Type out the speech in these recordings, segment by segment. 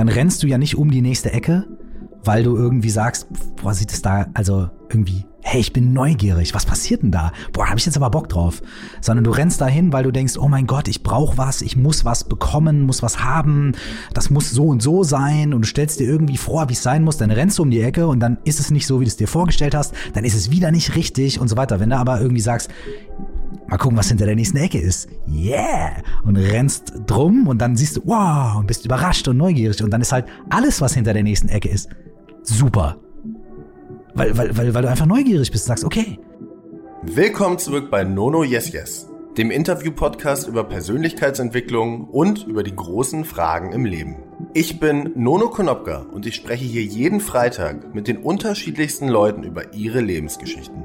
dann rennst du ja nicht um die nächste Ecke, weil du irgendwie sagst, boah, sieht es da also irgendwie, hey, ich bin neugierig, was passiert denn da? Boah, da habe ich jetzt aber Bock drauf. Sondern du rennst dahin, weil du denkst, oh mein Gott, ich brauche was, ich muss was bekommen, muss was haben, das muss so und so sein und du stellst dir irgendwie vor, wie es sein muss, dann rennst du um die Ecke und dann ist es nicht so, wie du es dir vorgestellt hast, dann ist es wieder nicht richtig und so weiter. Wenn du aber irgendwie sagst, mal gucken, was hinter der nächsten Ecke ist. Yeah! Und rennst drum und dann siehst du, wow, und bist überrascht und neugierig und dann ist halt alles, was hinter der nächsten Ecke ist, super. Weil, weil, weil, weil du einfach neugierig bist und sagst, okay. Willkommen zurück bei Nono Yes Yes, dem Interview-Podcast über Persönlichkeitsentwicklung und über die großen Fragen im Leben. Ich bin Nono Konopka und ich spreche hier jeden Freitag mit den unterschiedlichsten Leuten über ihre Lebensgeschichten.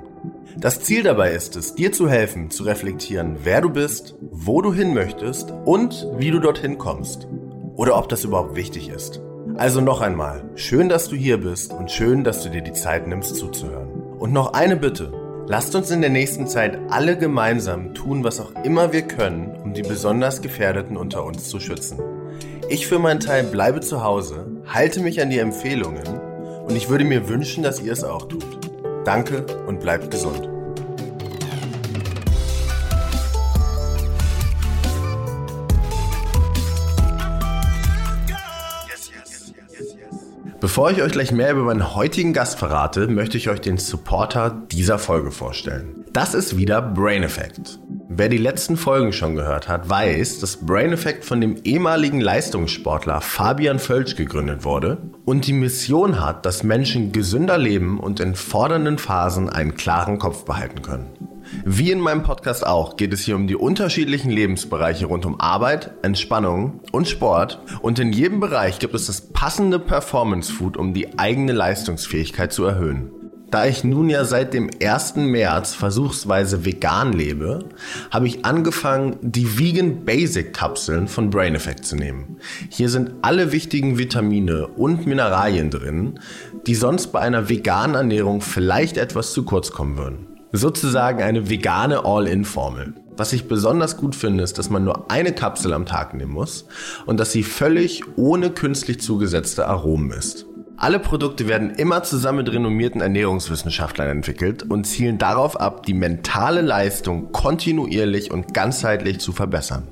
Das Ziel dabei ist es, dir zu helfen, zu reflektieren, wer du bist, wo du hin möchtest und wie du dorthin kommst. Oder ob das überhaupt wichtig ist. Also noch einmal, schön, dass du hier bist und schön, dass du dir die Zeit nimmst zuzuhören. Und noch eine Bitte. Lasst uns in der nächsten Zeit alle gemeinsam tun, was auch immer wir können, um die besonders Gefährdeten unter uns zu schützen. Ich für meinen Teil bleibe zu Hause, halte mich an die Empfehlungen und ich würde mir wünschen, dass ihr es auch tut. Danke und bleibt gesund. Bevor ich euch gleich mehr über meinen heutigen Gast verrate, möchte ich euch den Supporter dieser Folge vorstellen. Das ist wieder Brain Effect. Wer die letzten Folgen schon gehört hat, weiß, dass Brain Effect von dem ehemaligen Leistungssportler Fabian Völsch gegründet wurde und die Mission hat, dass Menschen gesünder leben und in fordernden Phasen einen klaren Kopf behalten können. Wie in meinem Podcast auch geht es hier um die unterschiedlichen Lebensbereiche rund um Arbeit, Entspannung und Sport. Und in jedem Bereich gibt es das passende Performance Food, um die eigene Leistungsfähigkeit zu erhöhen. Da ich nun ja seit dem 1. März versuchsweise vegan lebe, habe ich angefangen, die Vegan Basic Kapseln von Brain Effect zu nehmen. Hier sind alle wichtigen Vitamine und Mineralien drin, die sonst bei einer veganen Ernährung vielleicht etwas zu kurz kommen würden. Sozusagen eine vegane All-In-Formel. Was ich besonders gut finde, ist, dass man nur eine Kapsel am Tag nehmen muss und dass sie völlig ohne künstlich zugesetzte Aromen ist. Alle Produkte werden immer zusammen mit renommierten Ernährungswissenschaftlern entwickelt und zielen darauf ab, die mentale Leistung kontinuierlich und ganzheitlich zu verbessern.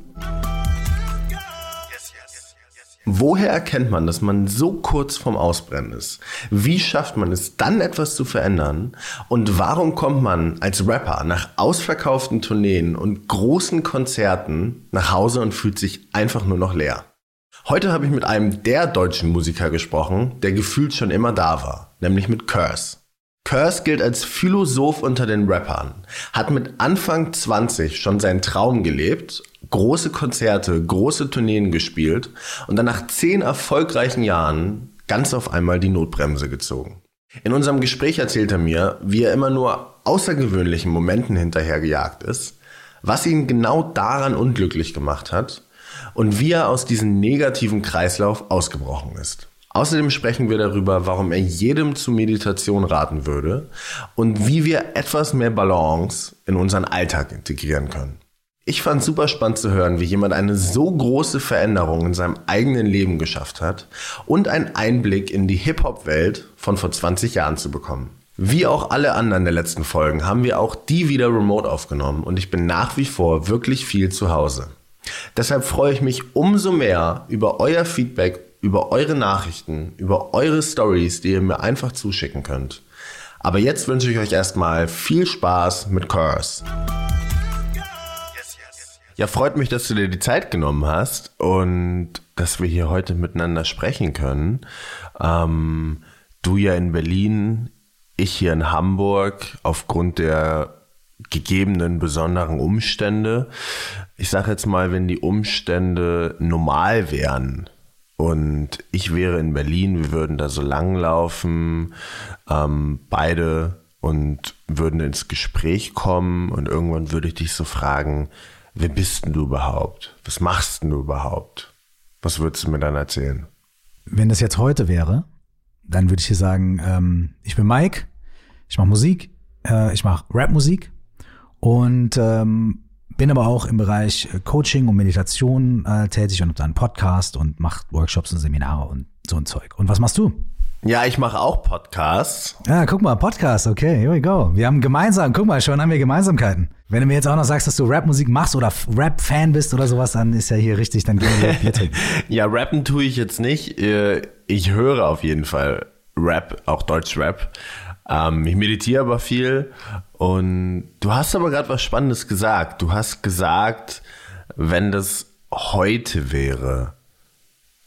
Woher erkennt man, dass man so kurz vorm Ausbrennen ist? Wie schafft man es dann etwas zu verändern? Und warum kommt man als Rapper nach ausverkauften Tourneen und großen Konzerten nach Hause und fühlt sich einfach nur noch leer? Heute habe ich mit einem der deutschen Musiker gesprochen, der gefühlt schon immer da war, nämlich mit Curse. Curse gilt als Philosoph unter den Rappern, hat mit Anfang 20 schon seinen Traum gelebt, große Konzerte, große Tourneen gespielt und dann nach zehn erfolgreichen Jahren ganz auf einmal die Notbremse gezogen. In unserem Gespräch erzählt er mir, wie er immer nur außergewöhnlichen Momenten hinterhergejagt ist, was ihn genau daran unglücklich gemacht hat und wie er aus diesem negativen Kreislauf ausgebrochen ist. Außerdem sprechen wir darüber, warum er jedem zu Meditation raten würde und wie wir etwas mehr Balance in unseren Alltag integrieren können. Ich fand super spannend zu hören, wie jemand eine so große Veränderung in seinem eigenen Leben geschafft hat und einen Einblick in die Hip-Hop-Welt von vor 20 Jahren zu bekommen. Wie auch alle anderen der letzten Folgen haben wir auch die wieder remote aufgenommen und ich bin nach wie vor wirklich viel zu Hause. Deshalb freue ich mich umso mehr über euer Feedback über eure Nachrichten, über eure Stories, die ihr mir einfach zuschicken könnt. Aber jetzt wünsche ich euch erstmal viel Spaß mit Curse. Ja, freut mich, dass du dir die Zeit genommen hast und dass wir hier heute miteinander sprechen können. Ähm, du ja in Berlin, ich hier in Hamburg aufgrund der gegebenen besonderen Umstände. Ich sage jetzt mal, wenn die Umstände normal wären, und ich wäre in Berlin, wir würden da so lang laufen, ähm, beide und würden ins Gespräch kommen und irgendwann würde ich dich so fragen, wer bist denn du überhaupt? Was machst denn du überhaupt? Was würdest du mir dann erzählen? Wenn das jetzt heute wäre, dann würde ich dir sagen, ähm, ich bin Mike, ich mache Musik, äh, ich mache Rapmusik und ähm, bin aber auch im Bereich äh, Coaching und Meditation äh, tätig und habe da einen Podcast und mache Workshops und Seminare und so ein Zeug. Und was machst du? Ja, ich mache auch Podcasts. Ja, guck mal, Podcast, okay, here we go. Wir haben gemeinsam, guck mal, schon haben wir Gemeinsamkeiten. Wenn du mir jetzt auch noch sagst, dass du Rapmusik machst oder Rap-Fan bist oder sowas, dann ist ja hier richtig, dann gehen wir Bier trinken. ja, rappen tue ich jetzt nicht. Äh, ich höre auf jeden Fall Rap, auch Deutsch-Rap. Ähm, ich meditiere aber viel und du hast aber gerade was Spannendes gesagt. Du hast gesagt, wenn das heute wäre,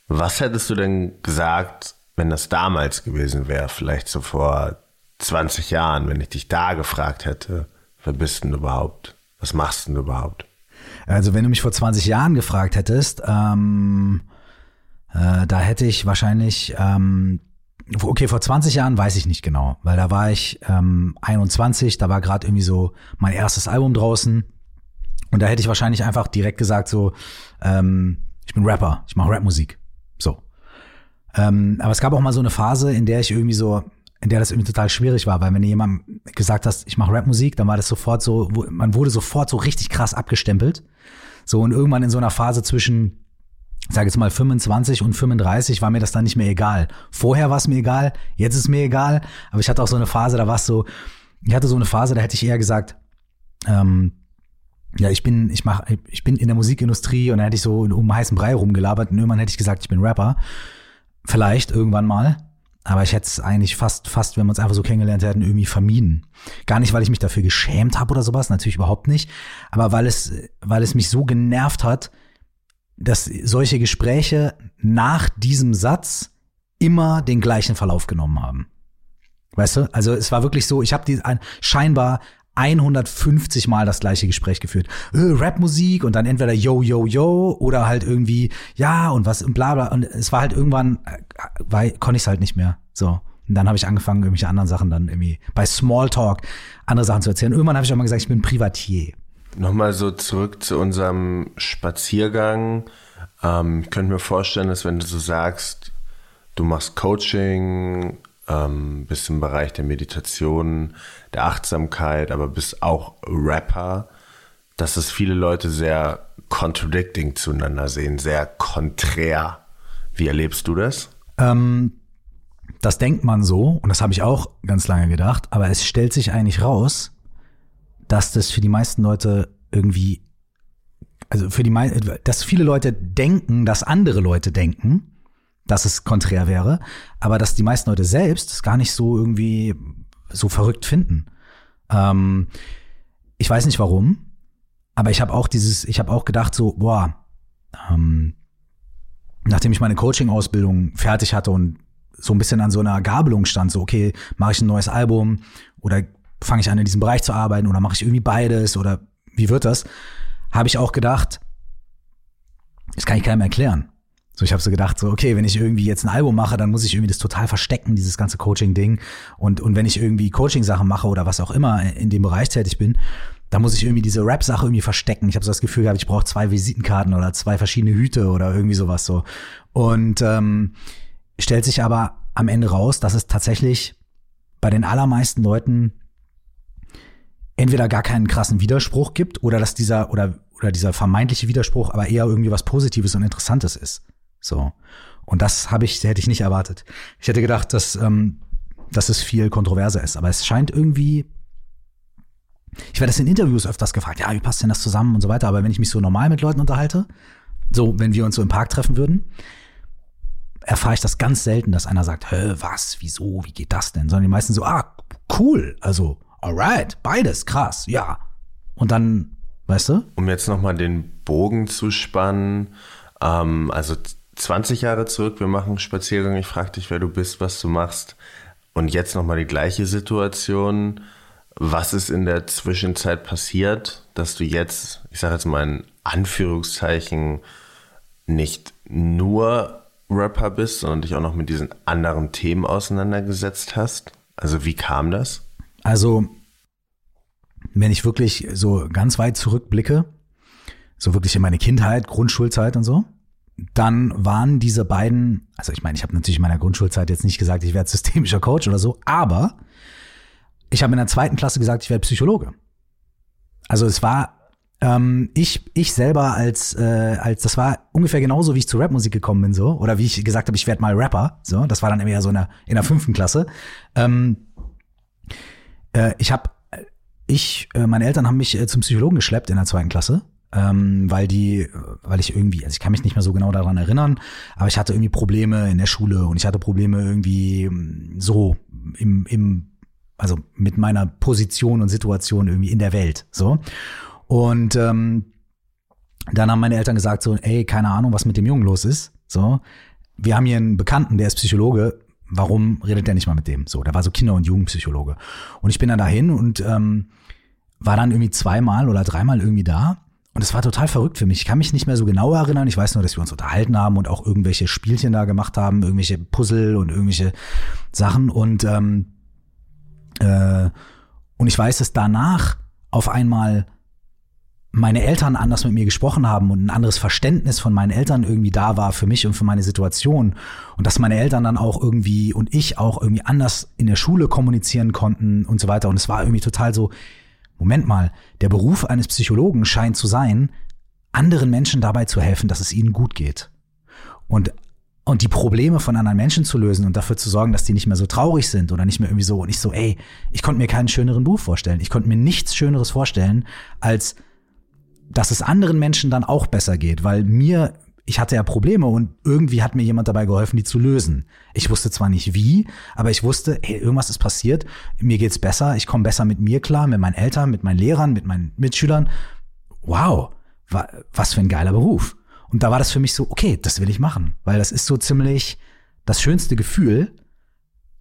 was hättest du denn gesagt, wenn das damals gewesen wäre, vielleicht so vor 20 Jahren, wenn ich dich da gefragt hätte, wer bist denn überhaupt? Was machst denn überhaupt? Also wenn du mich vor 20 Jahren gefragt hättest, ähm, äh, da hätte ich wahrscheinlich, ähm, okay, vor 20 Jahren weiß ich nicht genau, weil da war ich ähm, 21, da war gerade irgendwie so mein erstes Album draußen und da hätte ich wahrscheinlich einfach direkt gesagt so, ähm, ich bin Rapper, ich mache Rapmusik, so. Ähm, aber es gab auch mal so eine Phase, in der ich irgendwie so, in der das irgendwie total schwierig war, weil wenn du jemandem gesagt hast, ich mache Rapmusik, dann war das sofort so, man wurde sofort so richtig krass abgestempelt. So und irgendwann in so einer Phase zwischen, sag jetzt mal 25 und 35 war mir das dann nicht mehr egal. Vorher war es mir egal, jetzt ist mir egal, aber ich hatte auch so eine Phase, da war es so, ich hatte so eine Phase, da hätte ich eher gesagt, ähm, ja, ich bin, ich mach, ich bin in der Musikindustrie und da hätte ich so um heißen Brei rumgelabert und irgendwann hätte ich gesagt, ich bin Rapper. Vielleicht irgendwann mal. Aber ich hätte es eigentlich fast, fast, wenn wir uns einfach so kennengelernt hätten, irgendwie vermieden. Gar nicht, weil ich mich dafür geschämt habe oder sowas, natürlich überhaupt nicht. Aber weil es, weil es mich so genervt hat, dass solche Gespräche nach diesem Satz immer den gleichen Verlauf genommen haben. Weißt du? Also es war wirklich so, ich habe die scheinbar 150 Mal das gleiche Gespräch geführt. Äh, Rapmusik und dann entweder yo, yo, yo oder halt irgendwie ja und was und bla bla. Und es war halt irgendwann, äh, weil, konnte ich es halt nicht mehr. So. Und dann habe ich angefangen, irgendwelche anderen Sachen dann irgendwie bei Smalltalk andere Sachen zu erzählen. Irgendwann habe ich auch mal gesagt, ich bin Privatier. Nochmal so zurück zu unserem Spaziergang. Ähm, ich könnte mir vorstellen, dass wenn du so sagst, du machst Coaching, ähm, bist im Bereich der Meditation, der Achtsamkeit, aber bist auch Rapper, dass es viele Leute sehr contradicting zueinander sehen, sehr konträr. Wie erlebst du das? Ähm, das denkt man so, und das habe ich auch ganz lange gedacht, aber es stellt sich eigentlich raus, dass das für die meisten Leute irgendwie, also für die dass viele Leute denken, dass andere Leute denken, dass es konträr wäre, aber dass die meisten Leute selbst es gar nicht so irgendwie so verrückt finden. Ähm, ich weiß nicht warum, aber ich habe auch dieses, ich habe auch gedacht so, boah, ähm, nachdem ich meine Coaching-Ausbildung fertig hatte und so ein bisschen an so einer Gabelung stand, so okay, mache ich ein neues Album oder fange ich an in diesem Bereich zu arbeiten oder mache ich irgendwie beides oder wie wird das? Habe ich auch gedacht, das kann ich keinem erklären. So, ich habe so gedacht, so, okay, wenn ich irgendwie jetzt ein Album mache, dann muss ich irgendwie das total verstecken, dieses ganze Coaching-Ding. Und, und wenn ich irgendwie Coaching-Sachen mache oder was auch immer in dem Bereich tätig bin, dann muss ich irgendwie diese Rap-Sache irgendwie verstecken. Ich habe so das Gefühl gehabt, ich brauche zwei Visitenkarten oder zwei verschiedene Hüte oder irgendwie sowas so. Und ähm, stellt sich aber am Ende raus, dass es tatsächlich bei den allermeisten Leuten entweder gar keinen krassen Widerspruch gibt oder dass dieser oder oder dieser vermeintliche Widerspruch aber eher irgendwie was Positives und Interessantes ist. So. Und das habe ich, hätte ich nicht erwartet. Ich hätte gedacht, dass, ähm, dass es viel kontroverser ist. Aber es scheint irgendwie. Ich werde das in Interviews öfters gefragt, ja, wie passt denn das zusammen und so weiter. Aber wenn ich mich so normal mit Leuten unterhalte, so, wenn wir uns so im Park treffen würden, erfahre ich das ganz selten, dass einer sagt, hä, was, wieso, wie geht das denn? Sondern die meisten so, ah, cool, also, alright, beides, krass, ja. Und dann, weißt du? Um jetzt nochmal den Bogen zu spannen, ähm, also 20 Jahre zurück, wir machen Spaziergang, ich frage dich, wer du bist, was du machst. Und jetzt nochmal die gleiche Situation. Was ist in der Zwischenzeit passiert, dass du jetzt, ich sage jetzt mal in Anführungszeichen, nicht nur Rapper bist, sondern dich auch noch mit diesen anderen Themen auseinandergesetzt hast? Also wie kam das? Also, wenn ich wirklich so ganz weit zurückblicke, so wirklich in meine Kindheit, Grundschulzeit und so, dann waren diese beiden, also ich meine, ich habe natürlich in meiner Grundschulzeit jetzt nicht gesagt, ich werde systemischer Coach oder so, aber ich habe in der zweiten Klasse gesagt, ich werde Psychologe. Also es war, ähm, ich, ich selber als, äh, als, das war ungefähr genauso, wie ich zu Rapmusik gekommen bin, so. Oder wie ich gesagt habe, ich werde mal Rapper. So, das war dann eher so in der, in der fünften Klasse. Ähm, äh, ich habe, ich, äh, meine Eltern haben mich äh, zum Psychologen geschleppt in der zweiten Klasse. Ähm, weil die, weil ich irgendwie, also ich kann mich nicht mehr so genau daran erinnern, aber ich hatte irgendwie Probleme in der Schule und ich hatte Probleme irgendwie mm, so im, im, also mit meiner Position und Situation irgendwie in der Welt. So. Und ähm, dann haben meine Eltern gesagt so, ey, keine Ahnung, was mit dem Jungen los ist. So, wir haben hier einen Bekannten, der ist Psychologe. Warum redet der nicht mal mit dem? So, der war so Kinder- und Jugendpsychologe. Und ich bin dann dahin und ähm, war dann irgendwie zweimal oder dreimal irgendwie da. Und es war total verrückt für mich. Ich kann mich nicht mehr so genau erinnern. Ich weiß nur, dass wir uns unterhalten haben und auch irgendwelche Spielchen da gemacht haben, irgendwelche Puzzle und irgendwelche Sachen. Und ähm, äh, und ich weiß, dass danach auf einmal meine Eltern anders mit mir gesprochen haben und ein anderes Verständnis von meinen Eltern irgendwie da war für mich und für meine Situation und dass meine Eltern dann auch irgendwie und ich auch irgendwie anders in der Schule kommunizieren konnten und so weiter und es war irgendwie total so Moment mal, der Beruf eines Psychologen scheint zu sein, anderen Menschen dabei zu helfen, dass es ihnen gut geht. Und und die Probleme von anderen Menschen zu lösen und dafür zu sorgen, dass die nicht mehr so traurig sind oder nicht mehr irgendwie so und ich so, ey, ich konnte mir keinen schöneren Beruf vorstellen. Ich konnte mir nichts schöneres vorstellen, als dass es anderen Menschen dann auch besser geht, weil mir, ich hatte ja Probleme und irgendwie hat mir jemand dabei geholfen, die zu lösen. Ich wusste zwar nicht wie, aber ich wusste, hey, irgendwas ist passiert, mir geht's besser, ich komme besser mit mir klar, mit meinen Eltern, mit meinen Lehrern, mit meinen Mitschülern. Wow, was für ein geiler Beruf. Und da war das für mich so, okay, das will ich machen, weil das ist so ziemlich das schönste Gefühl,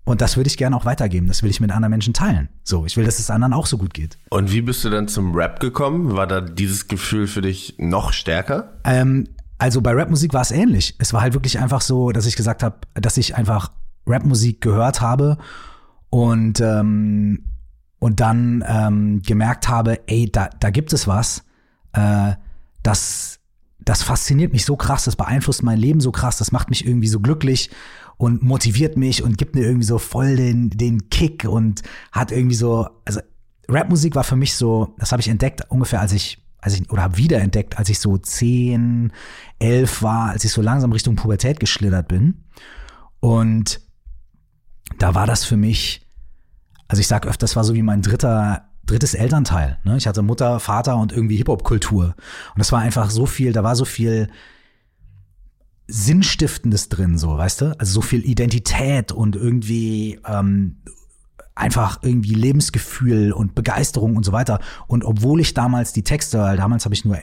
und das würde ich gerne auch weitergeben. Das will ich mit anderen Menschen teilen. So, ich will, dass es anderen auch so gut geht. Und wie bist du dann zum Rap gekommen? War da dieses Gefühl für dich noch stärker? Ähm, also bei Rapmusik war es ähnlich. Es war halt wirklich einfach so, dass ich gesagt habe, dass ich einfach Rapmusik gehört habe und ähm, und dann ähm, gemerkt habe, ey, da, da gibt es was, äh, das das fasziniert mich so krass, das beeinflusst mein Leben so krass, das macht mich irgendwie so glücklich und motiviert mich und gibt mir irgendwie so voll den, den Kick und hat irgendwie so, also Rapmusik war für mich so, das habe ich entdeckt ungefähr als ich, als ich, oder habe wiederentdeckt, als ich so zehn, elf war, als ich so langsam Richtung Pubertät geschlittert bin. Und da war das für mich, also ich sag öfter, das war so wie mein dritter drittes Elternteil. Ne? Ich hatte Mutter, Vater und irgendwie Hip-Hop-Kultur. Und das war einfach so viel, da war so viel Sinnstiftendes drin, so, weißt du? Also so viel Identität und irgendwie ähm, einfach irgendwie Lebensgefühl und Begeisterung und so weiter. Und obwohl ich damals die Texte, weil damals habe ich nur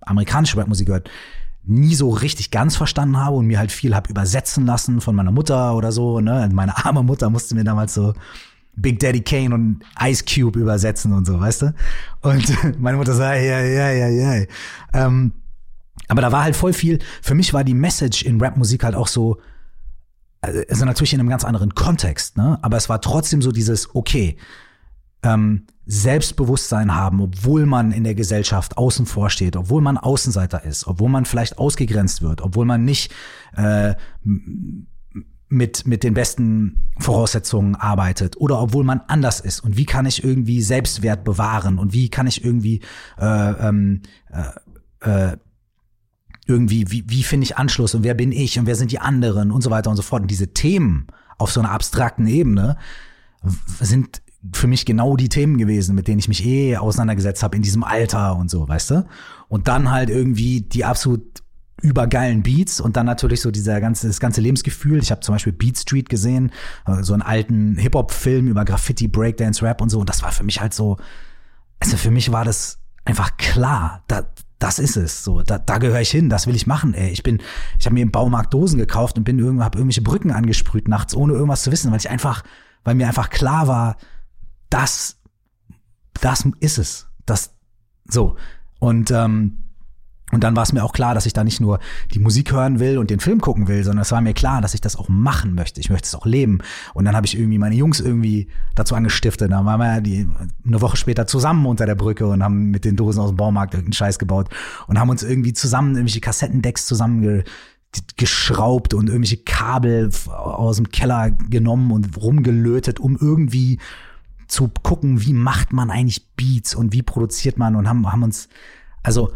amerikanische Rapmusik gehört, nie so richtig ganz verstanden habe und mir halt viel hab übersetzen lassen von meiner Mutter oder so. Ne? Meine arme Mutter musste mir damals so Big Daddy Kane und Ice Cube übersetzen und so, weißt du? Und meine Mutter sagt, ja, ja, ja, ja. Ähm, aber da war halt voll viel, für mich war die Message in Rapmusik halt auch so, also natürlich in einem ganz anderen Kontext, ne? Aber es war trotzdem so dieses, okay, ähm, Selbstbewusstsein haben, obwohl man in der Gesellschaft außen vor steht, obwohl man Außenseiter ist, obwohl man vielleicht ausgegrenzt wird, obwohl man nicht äh, mit, mit den besten Voraussetzungen arbeitet oder obwohl man anders ist und wie kann ich irgendwie Selbstwert bewahren und wie kann ich irgendwie äh, ähm, äh, äh, irgendwie, wie, wie finde ich Anschluss und wer bin ich und wer sind die anderen und so weiter und so fort. Und diese Themen auf so einer abstrakten Ebene sind für mich genau die Themen gewesen, mit denen ich mich eh auseinandergesetzt habe in diesem Alter und so, weißt du? Und dann halt irgendwie die absolut übergeilen Beats und dann natürlich so dieser ganze das ganze Lebensgefühl. Ich habe zum Beispiel Beat Street gesehen, äh, so einen alten Hip Hop Film über Graffiti, Breakdance, Rap und so. Und das war für mich halt so, also für mich war das einfach klar. Da, das ist es. So, da, da gehöre ich hin, das will ich machen. Ey. Ich bin, ich habe mir im Baumarkt Dosen gekauft und bin irgendwo, habe irgendwelche Brücken angesprüht nachts, ohne irgendwas zu wissen, weil ich einfach, weil mir einfach klar war, das, das ist es. Das so. Und ähm, und dann war es mir auch klar, dass ich da nicht nur die Musik hören will und den Film gucken will, sondern es war mir klar, dass ich das auch machen möchte. Ich möchte es auch leben. Und dann habe ich irgendwie meine Jungs irgendwie dazu angestiftet. Dann waren wir die eine Woche später zusammen unter der Brücke und haben mit den Dosen aus dem Baumarkt irgendeinen Scheiß gebaut und haben uns irgendwie zusammen irgendwelche Kassettendecks zusammen geschraubt und irgendwelche Kabel aus dem Keller genommen und rumgelötet, um irgendwie zu gucken, wie macht man eigentlich Beats und wie produziert man und haben, haben uns Also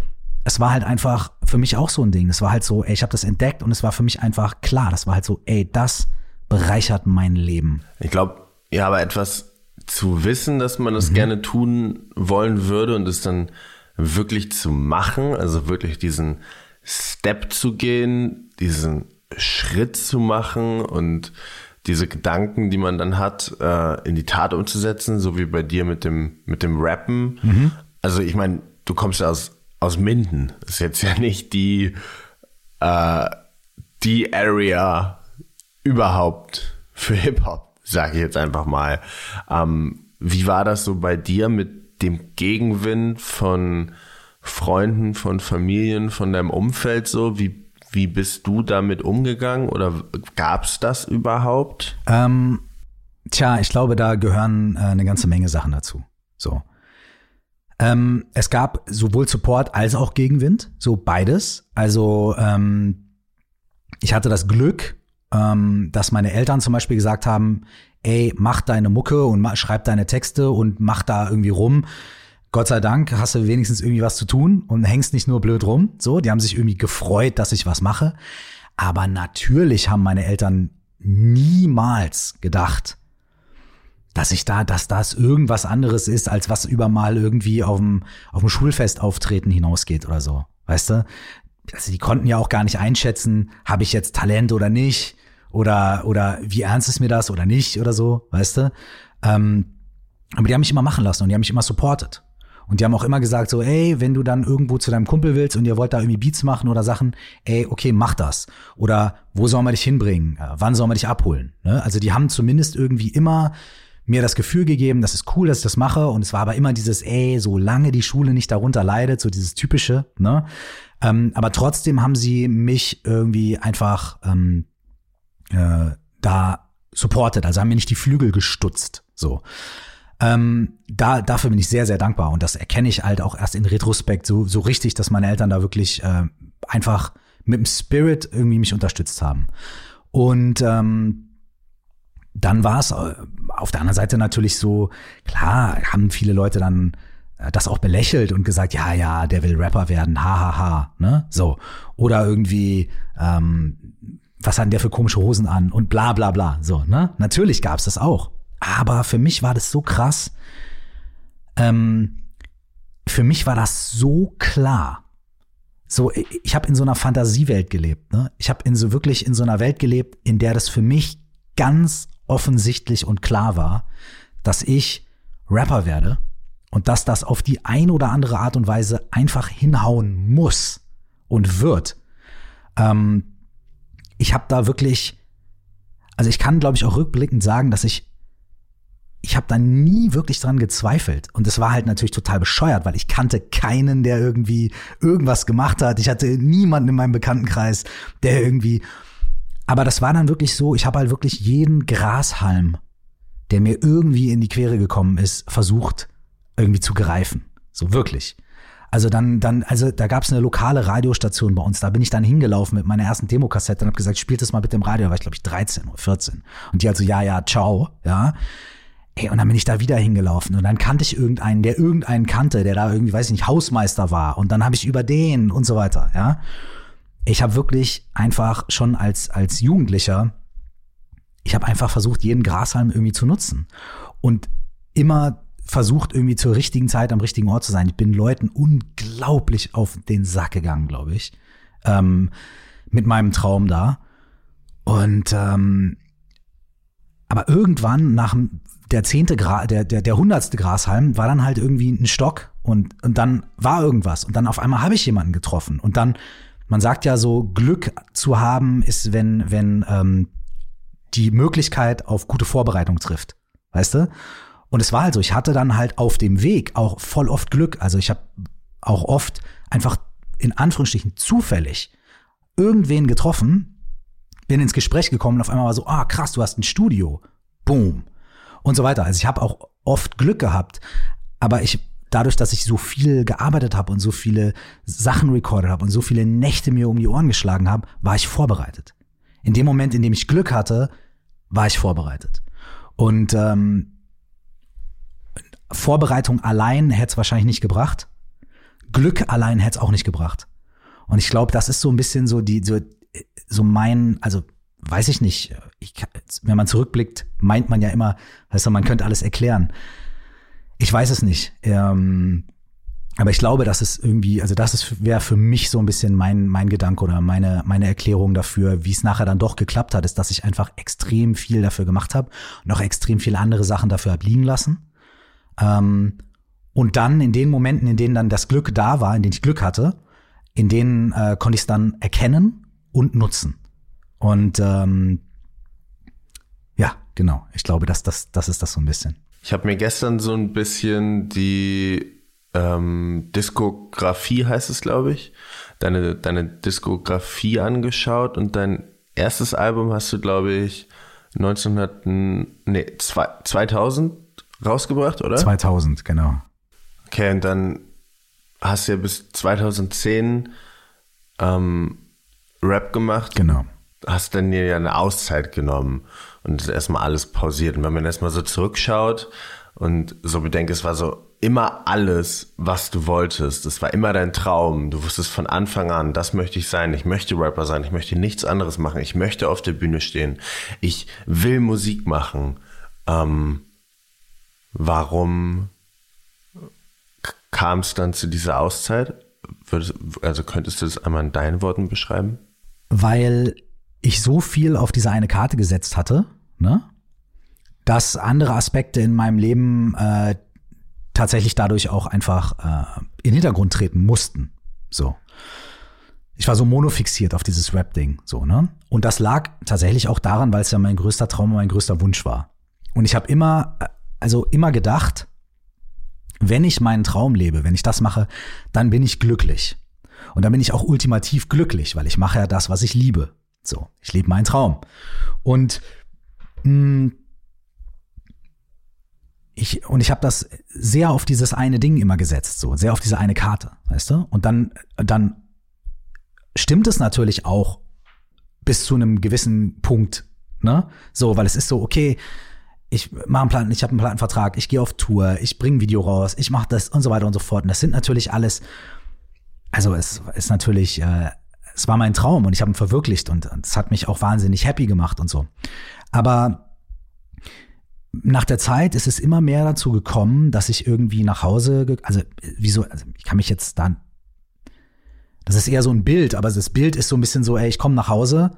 es war halt einfach für mich auch so ein Ding. Es war halt so, ey, ich habe das entdeckt und es war für mich einfach klar. Das war halt so, ey, das bereichert mein Leben. Ich glaube, ja, aber etwas zu wissen, dass man das mhm. gerne tun wollen würde und es dann wirklich zu machen, also wirklich diesen Step zu gehen, diesen Schritt zu machen und diese Gedanken, die man dann hat, äh, in die Tat umzusetzen, so wie bei dir mit dem, mit dem Rappen. Mhm. Also ich meine, du kommst ja aus, aus Minden. Ist jetzt ja nicht die, äh, die Area überhaupt für Hip-Hop, sage ich jetzt einfach mal. Ähm, wie war das so bei dir mit dem Gegenwind von Freunden, von Familien, von deinem Umfeld so? Wie wie bist du damit umgegangen oder gab es das überhaupt? Ähm, tja, ich glaube, da gehören äh, eine ganze Menge Sachen dazu. So. Ähm, es gab sowohl Support als auch Gegenwind, so beides. Also ähm, ich hatte das Glück, ähm, dass meine Eltern zum Beispiel gesagt haben, ey, mach deine Mucke und schreib deine Texte und mach da irgendwie rum. Gott sei Dank hast du wenigstens irgendwie was zu tun und hängst nicht nur blöd rum. So, die haben sich irgendwie gefreut, dass ich was mache. Aber natürlich haben meine Eltern niemals gedacht, dass ich da, dass das irgendwas anderes ist, als was über mal irgendwie auf dem, auf dem Schulfest auftreten hinausgeht oder so. Weißt du? Also die konnten ja auch gar nicht einschätzen, habe ich jetzt Talent oder nicht? Oder, oder wie ernst ist mir das oder nicht oder so, weißt du? Ähm, aber die haben mich immer machen lassen und die haben mich immer supportet. Und die haben auch immer gesagt so, ey, wenn du dann irgendwo zu deinem Kumpel willst und ihr wollt da irgendwie Beats machen oder Sachen, ey, okay, mach das. Oder wo soll man dich hinbringen? Äh, wann soll man dich abholen? Ne? Also die haben zumindest irgendwie immer mir das Gefühl gegeben, das ist cool, dass ich das mache. Und es war aber immer dieses, ey, solange die Schule nicht darunter leidet, so dieses typische, ne? Ähm, aber trotzdem haben sie mich irgendwie einfach ähm, äh, da supportet, also haben mir nicht die Flügel gestutzt. So. Ähm, da, dafür bin ich sehr, sehr dankbar. Und das erkenne ich halt auch erst in Retrospekt so, so richtig, dass meine Eltern da wirklich äh, einfach mit dem Spirit irgendwie mich unterstützt haben. Und ähm, dann war es äh, auf der anderen Seite natürlich so, klar, haben viele Leute dann äh, das auch belächelt und gesagt, ja, ja, der will Rapper werden, hahaha, ha, ha, ne? So. Oder irgendwie, ähm, was hat denn der für komische Hosen an und bla bla bla. So, ne? Natürlich gab's das auch. Aber für mich war das so krass. Ähm, für mich war das so klar. So, ich habe in so einer Fantasiewelt gelebt. Ne? Ich habe in so wirklich in so einer Welt gelebt, in der das für mich ganz offensichtlich und klar war, dass ich Rapper werde und dass das auf die ein oder andere Art und Weise einfach hinhauen muss und wird. Ähm, ich habe da wirklich, also ich kann, glaube ich, auch rückblickend sagen, dass ich ich habe da nie wirklich dran gezweifelt. Und es war halt natürlich total bescheuert, weil ich kannte keinen, der irgendwie irgendwas gemacht hat. Ich hatte niemanden in meinem Bekanntenkreis, der irgendwie. Aber das war dann wirklich so, ich habe halt wirklich jeden Grashalm, der mir irgendwie in die Quere gekommen ist, versucht irgendwie zu greifen. So wirklich. Also dann, dann, also da gab es eine lokale Radiostation bei uns. Da bin ich dann hingelaufen mit meiner ersten Demokassette und habe gesagt, spielt das mal mit dem Radio. Da war ich glaube ich 13 oder 14. Und die also ja, ja, ciao, ja. Ey, und dann bin ich da wieder hingelaufen und dann kannte ich irgendeinen, der irgendeinen kannte, der da irgendwie, weiß ich nicht, Hausmeister war und dann habe ich über den und so weiter, ja. Ich habe wirklich einfach schon als als Jugendlicher, ich habe einfach versucht, jeden Grashalm irgendwie zu nutzen und immer versucht irgendwie zur richtigen Zeit am richtigen Ort zu sein. Ich bin Leuten unglaublich auf den Sack gegangen, glaube ich, ähm, mit meinem Traum da. Und ähm, aber irgendwann nach der zehnte Gra der, der, der hundertste Grashalm war dann halt irgendwie ein Stock und, und dann war irgendwas. Und dann auf einmal habe ich jemanden getroffen. Und dann, man sagt ja so, Glück zu haben ist, wenn, wenn ähm, die Möglichkeit auf gute Vorbereitung trifft, weißt du? Und es war halt so, ich hatte dann halt auf dem Weg auch voll oft Glück. Also ich habe auch oft einfach in Anführungsstrichen zufällig irgendwen getroffen, bin ins Gespräch gekommen und auf einmal war so, ah krass, du hast ein Studio. Boom und so weiter. Also ich habe auch oft Glück gehabt, aber ich dadurch, dass ich so viel gearbeitet habe und so viele Sachen recorded habe und so viele Nächte mir um die Ohren geschlagen habe, war ich vorbereitet. In dem Moment, in dem ich Glück hatte, war ich vorbereitet. Und ähm, Vorbereitung allein hätte es wahrscheinlich nicht gebracht. Glück allein hätte es auch nicht gebracht. Und ich glaube, das ist so ein bisschen so die, so, so mein, also weiß ich nicht, ich, wenn man zurückblickt, meint man ja immer, weißt man könnte alles erklären. Ich weiß es nicht. Ähm, aber ich glaube, das ist irgendwie, also das ist wäre für mich so ein bisschen mein mein Gedanke oder meine meine Erklärung dafür, wie es nachher dann doch geklappt hat, ist, dass ich einfach extrem viel dafür gemacht habe und auch extrem viele andere Sachen dafür hab liegen lassen. Ähm, und dann in den Momenten, in denen dann das Glück da war, in denen ich Glück hatte, in denen äh, konnte ich es dann erkennen und nutzen. Und ähm, ja, genau. Ich glaube, dass das das ist das so ein bisschen. Ich habe mir gestern so ein bisschen die ähm, Diskografie heißt es, glaube ich, deine, deine Diskografie angeschaut und dein erstes Album hast du, glaube ich, 1900, nee, 2000 rausgebracht, oder? 2000, genau. Okay, und dann hast du ja bis 2010 ähm, Rap gemacht. Genau. Hast dann dir ja eine Auszeit genommen und erstmal alles pausiert. Und wenn man erstmal so zurückschaut und so bedenkt, es war so immer alles, was du wolltest. Es war immer dein Traum. Du wusstest von Anfang an, das möchte ich sein. Ich möchte Rapper sein. Ich möchte nichts anderes machen. Ich möchte auf der Bühne stehen. Ich will Musik machen. Ähm, warum kam es dann zu dieser Auszeit? also könntest du das einmal in deinen Worten beschreiben? Weil ich so viel auf diese eine Karte gesetzt hatte, ne? dass andere Aspekte in meinem Leben äh, tatsächlich dadurch auch einfach äh, in den Hintergrund treten mussten. So. Ich war so monofixiert auf dieses Rap-Ding, so, ne? Und das lag tatsächlich auch daran, weil es ja mein größter Traum und mein größter Wunsch war. Und ich habe immer, also immer gedacht, wenn ich meinen Traum lebe, wenn ich das mache, dann bin ich glücklich. Und dann bin ich auch ultimativ glücklich, weil ich mache ja das, was ich liebe. So, ich lebe meinen Traum. Und ich, und ich habe das sehr auf dieses eine Ding immer gesetzt, so sehr auf diese eine Karte, weißt du? Und dann, dann stimmt es natürlich auch bis zu einem gewissen Punkt, ne? So, weil es ist so, okay, ich mache einen Plan, ich habe einen Plattenvertrag, ich gehe auf Tour, ich bringe ein Video raus, ich mache das und so weiter und so fort. Und das sind natürlich alles, also es ist natürlich, äh, es war mein Traum und ich habe ihn verwirklicht und es hat mich auch wahnsinnig happy gemacht und so. Aber nach der Zeit ist es immer mehr dazu gekommen, dass ich irgendwie nach Hause, also wieso, also ich kann mich jetzt dann, das ist eher so ein Bild, aber das Bild ist so ein bisschen so, ey, ich komme nach Hause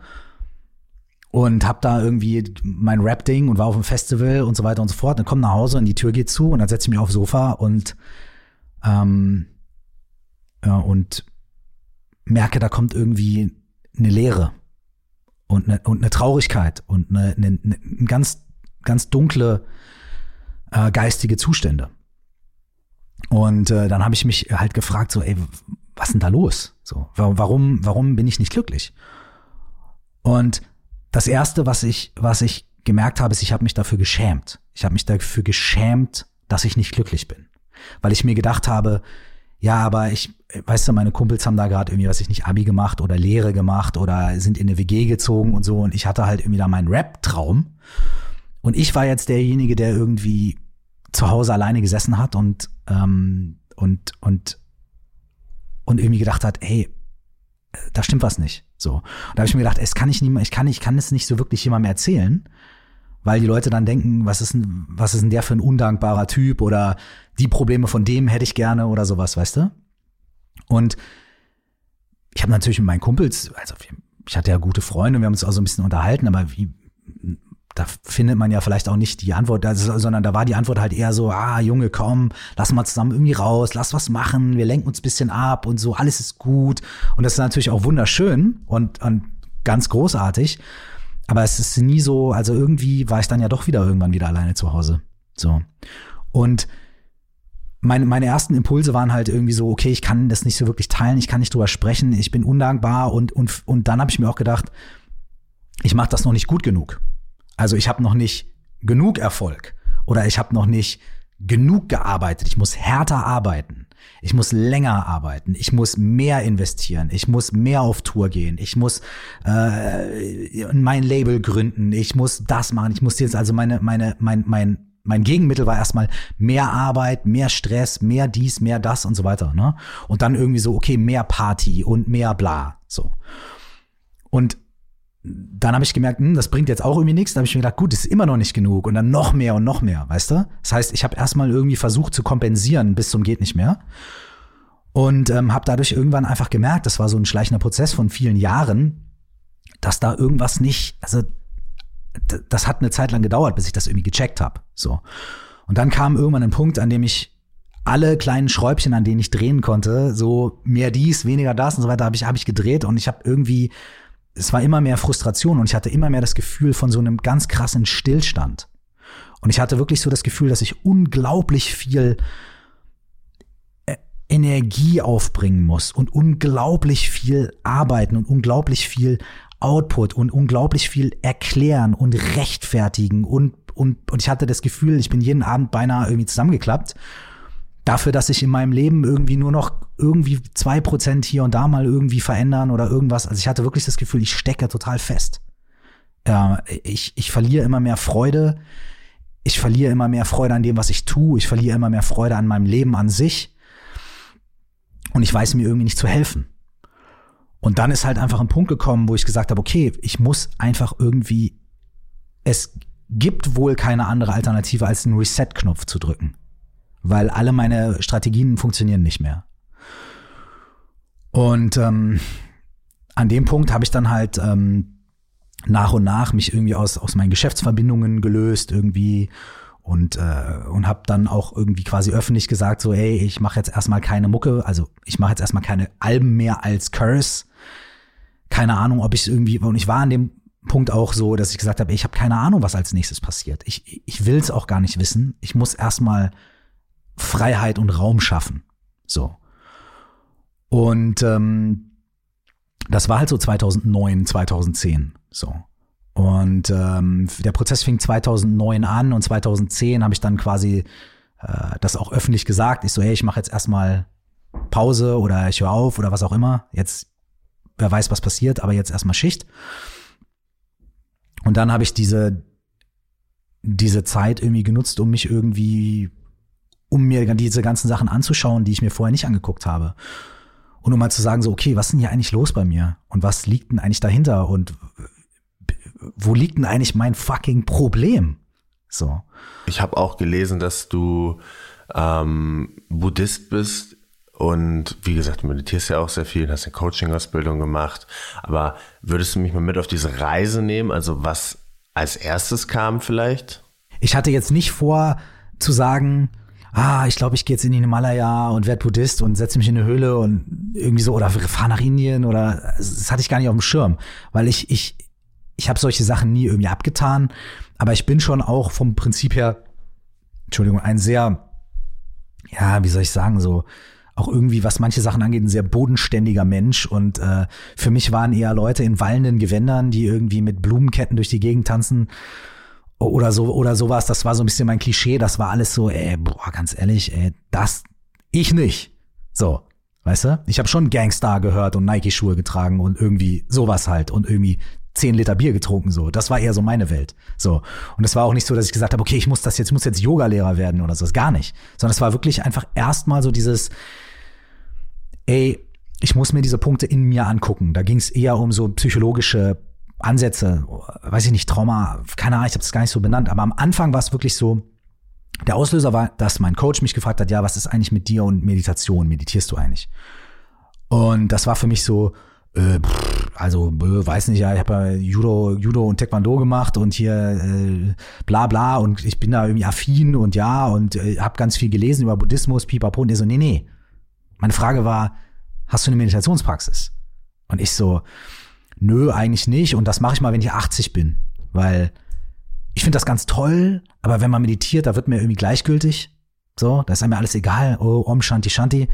und hab da irgendwie mein Rap-Ding und war auf dem Festival und so weiter und so fort. Dann komme nach Hause und die Tür geht zu und dann setze ich mich aufs Sofa und ähm, ja, und merke, da kommt irgendwie eine Leere und eine, und eine Traurigkeit und eine, eine, eine, ein ganz ganz dunkle äh, geistige Zustände. Und äh, dann habe ich mich halt gefragt, so, ey, was ist denn da los? So, warum, warum bin ich nicht glücklich? Und das erste, was ich, was ich gemerkt habe, ist, ich habe mich dafür geschämt. Ich habe mich dafür geschämt, dass ich nicht glücklich bin, weil ich mir gedacht habe, ja, aber ich, weißt du, meine Kumpels haben da gerade irgendwie, weiß ich nicht, Abi gemacht oder Lehre gemacht oder sind in eine WG gezogen und so und ich hatte halt irgendwie da meinen Rap-Traum und ich war jetzt derjenige, der irgendwie zu Hause alleine gesessen hat und, ähm, und, und, und irgendwie gedacht hat, hey, da stimmt was nicht. So. Und da habe ich mir gedacht, es kann ich nicht, ich kann, ich kann es nicht so wirklich jemandem erzählen, weil die Leute dann denken, was ist denn, was ist denn der für ein undankbarer Typ oder die Probleme von dem hätte ich gerne oder sowas, weißt du? Und ich habe natürlich mit meinen Kumpels, also ich hatte ja gute Freunde, wir haben uns auch so ein bisschen unterhalten, aber wie, da findet man ja vielleicht auch nicht die Antwort, sondern da war die Antwort halt eher so, ah, Junge, komm, lass mal zusammen irgendwie raus, lass was machen, wir lenken uns ein bisschen ab und so, alles ist gut. Und das ist natürlich auch wunderschön und, und ganz großartig. Aber es ist nie so, also irgendwie war ich dann ja doch wieder irgendwann wieder alleine zu Hause. So. Und meine, meine ersten Impulse waren halt irgendwie so, okay, ich kann das nicht so wirklich teilen, ich kann nicht drüber sprechen, ich bin undankbar und, und, und dann habe ich mir auch gedacht, ich mache das noch nicht gut genug. Also ich habe noch nicht genug Erfolg oder ich habe noch nicht genug gearbeitet. Ich muss härter arbeiten. Ich muss länger arbeiten. Ich muss mehr investieren. Ich muss mehr auf Tour gehen. Ich muss äh, mein Label gründen. Ich muss das machen. Ich muss jetzt also meine meine mein mein mein Gegenmittel war erstmal mehr Arbeit, mehr Stress, mehr dies, mehr das und so weiter. Ne? Und dann irgendwie so, okay, mehr Party und mehr bla. So. Und dann habe ich gemerkt, hm, das bringt jetzt auch irgendwie nichts. Dann habe ich mir gedacht, gut, ist immer noch nicht genug und dann noch mehr und noch mehr, weißt du? Das heißt, ich habe erstmal irgendwie versucht zu kompensieren bis zum geht nicht mehr und ähm, habe dadurch irgendwann einfach gemerkt, das war so ein schleichender Prozess von vielen Jahren, dass da irgendwas nicht, also das hat eine Zeit lang gedauert, bis ich das irgendwie gecheckt habe. So. Und dann kam irgendwann ein Punkt, an dem ich alle kleinen Schräubchen, an denen ich drehen konnte, so mehr dies, weniger das und so weiter, habe ich, hab ich gedreht und ich habe irgendwie, es war immer mehr Frustration und ich hatte immer mehr das Gefühl von so einem ganz krassen Stillstand. Und ich hatte wirklich so das Gefühl, dass ich unglaublich viel äh, Energie aufbringen muss und unglaublich viel arbeiten und unglaublich viel Output und unglaublich viel erklären und rechtfertigen und, und, und ich hatte das Gefühl, ich bin jeden Abend beinahe irgendwie zusammengeklappt. Dafür, dass ich in meinem Leben irgendwie nur noch irgendwie zwei Prozent hier und da mal irgendwie verändern oder irgendwas. Also ich hatte wirklich das Gefühl, ich stecke total fest. Ja, ich, ich verliere immer mehr Freude. Ich verliere immer mehr Freude an dem, was ich tue. Ich verliere immer mehr Freude an meinem Leben an sich. Und ich weiß mir irgendwie nicht zu helfen. Und dann ist halt einfach ein Punkt gekommen, wo ich gesagt habe, okay, ich muss einfach irgendwie, es gibt wohl keine andere Alternative, als einen Reset-Knopf zu drücken. Weil alle meine Strategien funktionieren nicht mehr. Und ähm, an dem Punkt habe ich dann halt ähm, nach und nach mich irgendwie aus, aus meinen Geschäftsverbindungen gelöst, irgendwie und äh, und habe dann auch irgendwie quasi öffentlich gesagt so hey ich mache jetzt erstmal keine Mucke also ich mache jetzt erstmal keine Alben mehr als Curse keine Ahnung, ob ich irgendwie, und ich war an dem Punkt auch so, dass ich gesagt habe, ich habe keine Ahnung, was als nächstes passiert. Ich, ich will es auch gar nicht wissen. Ich muss erstmal Freiheit und Raum schaffen. So. Und ähm, das war halt so 2009, 2010. So. Und ähm, der Prozess fing 2009 an und 2010 habe ich dann quasi äh, das auch öffentlich gesagt. Ich so, hey, ich mache jetzt erstmal Pause oder ich höre auf oder was auch immer. Jetzt wer weiß, was passiert, aber jetzt erstmal Schicht. Und dann habe ich diese, diese Zeit irgendwie genutzt, um mich irgendwie, um mir diese ganzen Sachen anzuschauen, die ich mir vorher nicht angeguckt habe. Und um mal zu sagen, so, okay, was ist denn hier eigentlich los bei mir? Und was liegt denn eigentlich dahinter? Und wo liegt denn eigentlich mein fucking Problem? So. Ich habe auch gelesen, dass du ähm, Buddhist bist und wie gesagt, du meditierst ja auch sehr viel, hast eine Coaching-Ausbildung gemacht. Aber würdest du mich mal mit auf diese Reise nehmen? Also was als erstes kam vielleicht? Ich hatte jetzt nicht vor zu sagen, ah, ich glaube, ich gehe jetzt in die Himalaya und werde Buddhist und setze mich in eine Höhle und irgendwie so oder fahre nach Indien oder das hatte ich gar nicht auf dem Schirm, weil ich ich ich habe solche Sachen nie irgendwie abgetan, aber ich bin schon auch vom Prinzip her Entschuldigung, ein sehr ja, wie soll ich sagen, so auch irgendwie, was manche Sachen angeht, ein sehr bodenständiger Mensch. Und äh, für mich waren eher Leute in wallenden Gewändern, die irgendwie mit Blumenketten durch die Gegend tanzen oder so oder sowas. Das war so ein bisschen mein Klischee. Das war alles so, ey, boah, ganz ehrlich, ey, das ich nicht. So, weißt du? Ich habe schon Gangstar gehört und Nike-Schuhe getragen und irgendwie sowas halt und irgendwie zehn Liter Bier getrunken so. Das war eher so meine Welt. So und es war auch nicht so, dass ich gesagt habe, okay, ich muss das jetzt, muss jetzt Yoga-Lehrer werden oder so. Das gar nicht. Sondern es war wirklich einfach erstmal so dieses ey, ich muss mir diese Punkte in mir angucken. Da ging es eher um so psychologische Ansätze, weiß ich nicht, Trauma, keine Ahnung, ich habe das gar nicht so benannt, aber am Anfang war es wirklich so, der Auslöser war, dass mein Coach mich gefragt hat, ja, was ist eigentlich mit dir und Meditation? Meditierst du eigentlich? Und das war für mich so, äh, also weiß nicht, ja, ich habe ja Judo, Judo und Taekwondo gemacht und hier äh, bla bla und ich bin da irgendwie affin und ja und äh, habe ganz viel gelesen über Buddhismus, pipapo und der so, nee, nee, meine Frage war, hast du eine Meditationspraxis? Und ich so, nö, eigentlich nicht. Und das mache ich mal, wenn ich 80 bin. Weil ich finde das ganz toll, aber wenn man meditiert, da wird mir irgendwie gleichgültig. So, da ist einem alles egal. Oh, Om Shanti Shanti.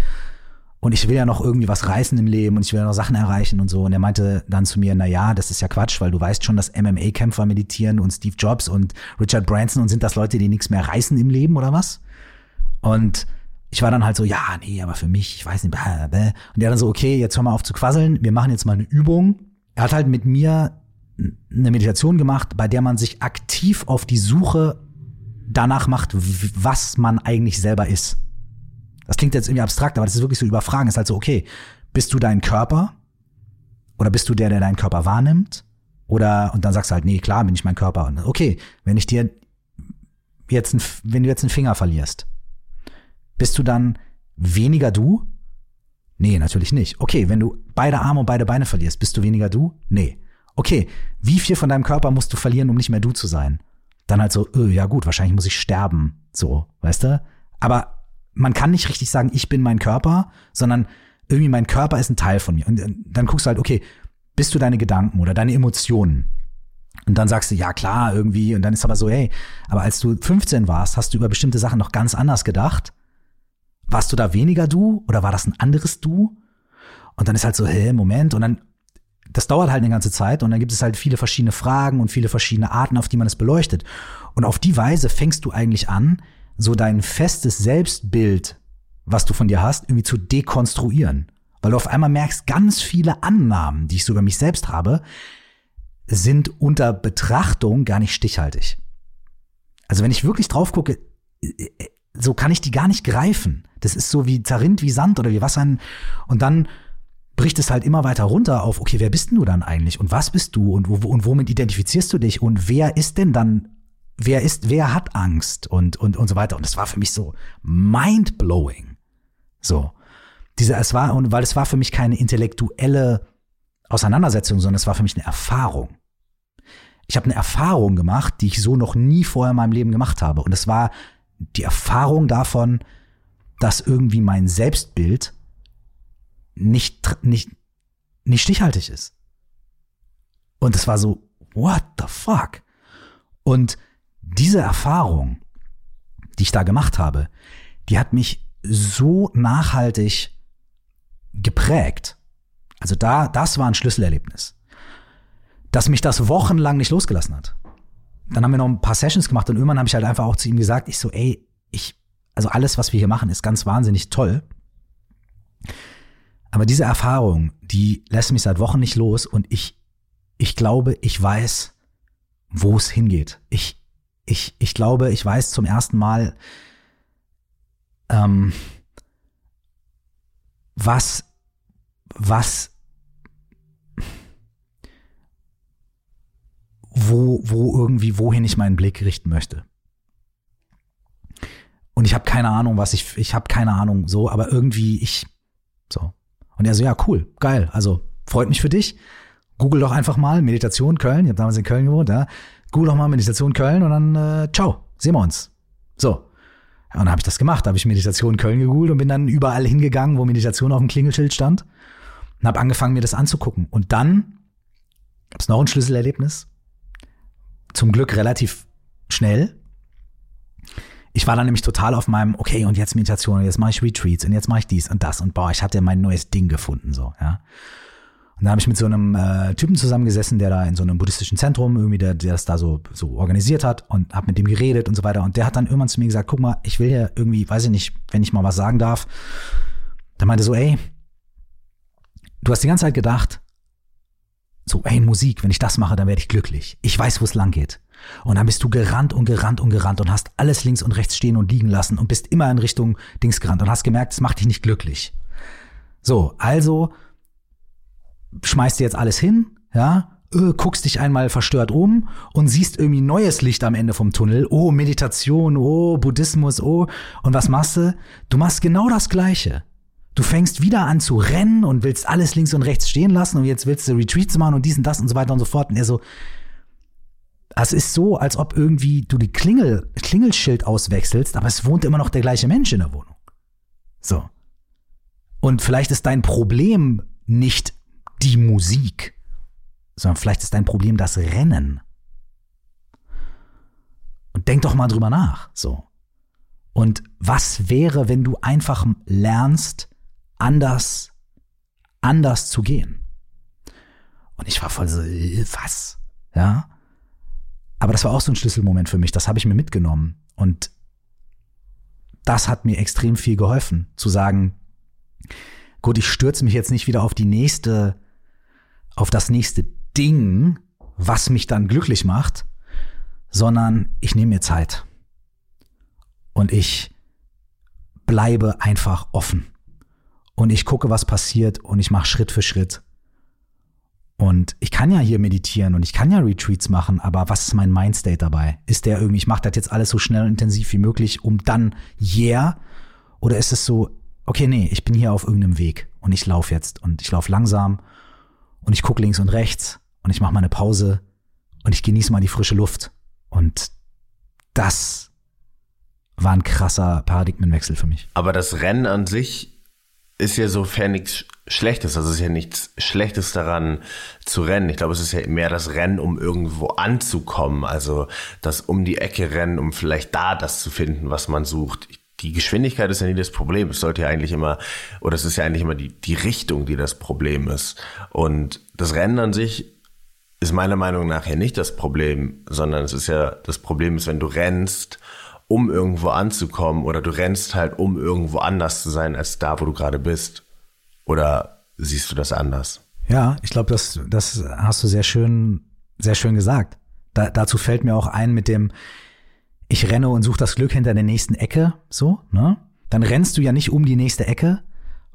Und ich will ja noch irgendwie was reißen im Leben und ich will ja noch Sachen erreichen und so. Und er meinte dann zu mir, na ja, das ist ja Quatsch, weil du weißt schon, dass MMA-Kämpfer meditieren und Steve Jobs und Richard Branson und sind das Leute, die nichts mehr reißen im Leben oder was? Und ich war dann halt so, ja, nee, aber für mich, ich weiß nicht, bäh. und der dann so, okay, jetzt hör mal auf zu quasseln, wir machen jetzt mal eine Übung. Er hat halt mit mir eine Meditation gemacht, bei der man sich aktiv auf die Suche danach macht, was man eigentlich selber ist. Das klingt jetzt irgendwie abstrakt, aber das ist wirklich so überfragen. ist halt so, okay, bist du dein Körper? Oder bist du der, der deinen Körper wahrnimmt? Oder, und dann sagst du halt, nee, klar bin ich mein Körper. Und okay, wenn ich dir jetzt, ein, wenn du jetzt einen Finger verlierst, bist du dann weniger du? Nee, natürlich nicht. Okay, wenn du beide Arme und beide Beine verlierst, bist du weniger du? Nee. Okay, wie viel von deinem Körper musst du verlieren, um nicht mehr du zu sein? Dann halt so, öh, ja gut, wahrscheinlich muss ich sterben. So, weißt du? Aber man kann nicht richtig sagen, ich bin mein Körper, sondern irgendwie mein Körper ist ein Teil von mir. Und dann guckst du halt, okay, bist du deine Gedanken oder deine Emotionen? Und dann sagst du, ja klar, irgendwie. Und dann ist aber so, hey, aber als du 15 warst, hast du über bestimmte Sachen noch ganz anders gedacht. Warst du da weniger du oder war das ein anderes du? Und dann ist halt so, hey, Moment. Und dann, das dauert halt eine ganze Zeit und dann gibt es halt viele verschiedene Fragen und viele verschiedene Arten, auf die man es beleuchtet. Und auf die Weise fängst du eigentlich an, so dein festes Selbstbild, was du von dir hast, irgendwie zu dekonstruieren. Weil du auf einmal merkst, ganz viele Annahmen, die ich so über mich selbst habe, sind unter Betrachtung gar nicht stichhaltig. Also wenn ich wirklich drauf gucke, so kann ich die gar nicht greifen. Das ist so wie zerrinnt wie Sand oder wie Wasser. Und dann bricht es halt immer weiter runter auf, okay, wer bist denn du dann eigentlich? Und was bist du? Und, wo, und womit identifizierst du dich? Und wer ist denn dann wer ist, wer hat Angst und, und, und so weiter. Und es war für mich so mind-blowing. So. Diese, es war, und weil es war für mich keine intellektuelle Auseinandersetzung, sondern es war für mich eine Erfahrung. Ich habe eine Erfahrung gemacht, die ich so noch nie vorher in meinem Leben gemacht habe. Und es war die Erfahrung davon, dass irgendwie mein Selbstbild nicht, nicht, nicht stichhaltig ist. Und es war so, what the fuck? Und diese Erfahrung, die ich da gemacht habe, die hat mich so nachhaltig geprägt. Also da, das war ein Schlüsselerlebnis, dass mich das wochenlang nicht losgelassen hat. Dann haben wir noch ein paar Sessions gemacht und irgendwann habe ich halt einfach auch zu ihm gesagt, ich so, ey, ich, also alles, was wir hier machen, ist ganz wahnsinnig toll. Aber diese Erfahrung, die lässt mich seit Wochen nicht los und ich, ich glaube, ich weiß, wo es hingeht. Ich, ich, ich glaube, ich weiß zum ersten Mal, ähm, was, was, wo, wo irgendwie, wohin ich meinen Blick richten möchte. Und ich habe keine Ahnung, was ich, ich habe keine Ahnung, so, aber irgendwie ich, so. Und er so, ja, cool, geil, also freut mich für dich. Google doch einfach mal Meditation Köln. Ich habe damals in Köln gewohnt, ja. Google doch mal Meditation Köln und dann äh, ciao, sehen wir uns. So. Und dann habe ich das gemacht. Habe ich Meditation Köln gegoogelt und bin dann überall hingegangen, wo Meditation auf dem Klingelschild stand. Und habe angefangen, mir das anzugucken. Und dann gab es noch ein Schlüsselerlebnis. Zum Glück relativ schnell. Ich war dann nämlich total auf meinem, okay, und jetzt Meditation, und jetzt mache ich Retreats und jetzt mache ich dies und das und boah, ich hatte mein neues Ding gefunden, so, ja. Und da habe ich mit so einem äh, Typen zusammengesessen, der da in so einem buddhistischen Zentrum irgendwie, der, der das da so, so organisiert hat und habe mit dem geredet und so weiter. Und der hat dann irgendwann zu mir gesagt, guck mal, ich will hier irgendwie, weiß ich nicht, wenn ich mal was sagen darf. Der meinte so, ey, du hast die ganze Zeit gedacht, so, ey, Musik, wenn ich das mache, dann werde ich glücklich. Ich weiß, wo es lang geht. Und dann bist du gerannt und gerannt und gerannt und hast alles links und rechts stehen und liegen lassen und bist immer in Richtung Dings gerannt und hast gemerkt, es macht dich nicht glücklich. So, also schmeißt dir jetzt alles hin, ja, äh, guckst dich einmal verstört um und siehst irgendwie neues Licht am Ende vom Tunnel. Oh, Meditation, oh, Buddhismus, oh. Und was machst du? Du machst genau das Gleiche. Du fängst wieder an zu rennen und willst alles links und rechts stehen lassen und jetzt willst du Retreats machen und dies und das und so weiter und so fort. Und er so, es ist so, als ob irgendwie du die Klingel, Klingelschild auswechselst, aber es wohnt immer noch der gleiche Mensch in der Wohnung. So. Und vielleicht ist dein Problem nicht die Musik, sondern vielleicht ist dein Problem das Rennen. Und denk doch mal drüber nach, so. Und was wäre, wenn du einfach lernst, anders, anders zu gehen? Und ich war voll so, äh, was? Ja. Aber das war auch so ein Schlüsselmoment für mich. Das habe ich mir mitgenommen. Und das hat mir extrem viel geholfen, zu sagen, gut, ich stürze mich jetzt nicht wieder auf die nächste auf das nächste Ding, was mich dann glücklich macht, sondern ich nehme mir Zeit. Und ich bleibe einfach offen. Und ich gucke, was passiert und ich mache Schritt für Schritt. Und ich kann ja hier meditieren und ich kann ja Retreats machen, aber was ist mein Mindstate dabei? Ist der irgendwie, ich mache das jetzt alles so schnell und intensiv wie möglich, um dann yeah? Oder ist es so, okay, nee, ich bin hier auf irgendeinem Weg und ich laufe jetzt und ich laufe langsam und ich gucke links und rechts und ich mache mal eine Pause und ich genieße mal die frische Luft. Und das war ein krasser Paradigmenwechsel für mich. Aber das Rennen an sich ist ja sofern nichts Schlechtes. Also es ist ja nichts Schlechtes daran zu rennen. Ich glaube, es ist ja mehr das Rennen, um irgendwo anzukommen. Also das um die Ecke rennen, um vielleicht da das zu finden, was man sucht. Die Geschwindigkeit ist ja nie das Problem. Es sollte ja eigentlich immer, oder es ist ja eigentlich immer die, die Richtung, die das Problem ist. Und das Rennen an sich ist meiner Meinung nach ja nicht das Problem, sondern es ist ja, das Problem ist, wenn du rennst, um irgendwo anzukommen oder du rennst halt, um irgendwo anders zu sein als da, wo du gerade bist. Oder siehst du das anders? Ja, ich glaube, das, das hast du sehr schön, sehr schön gesagt. Da, dazu fällt mir auch ein mit dem, ich renne und suche das Glück hinter der nächsten Ecke, so, ne? Dann rennst du ja nicht um die nächste Ecke,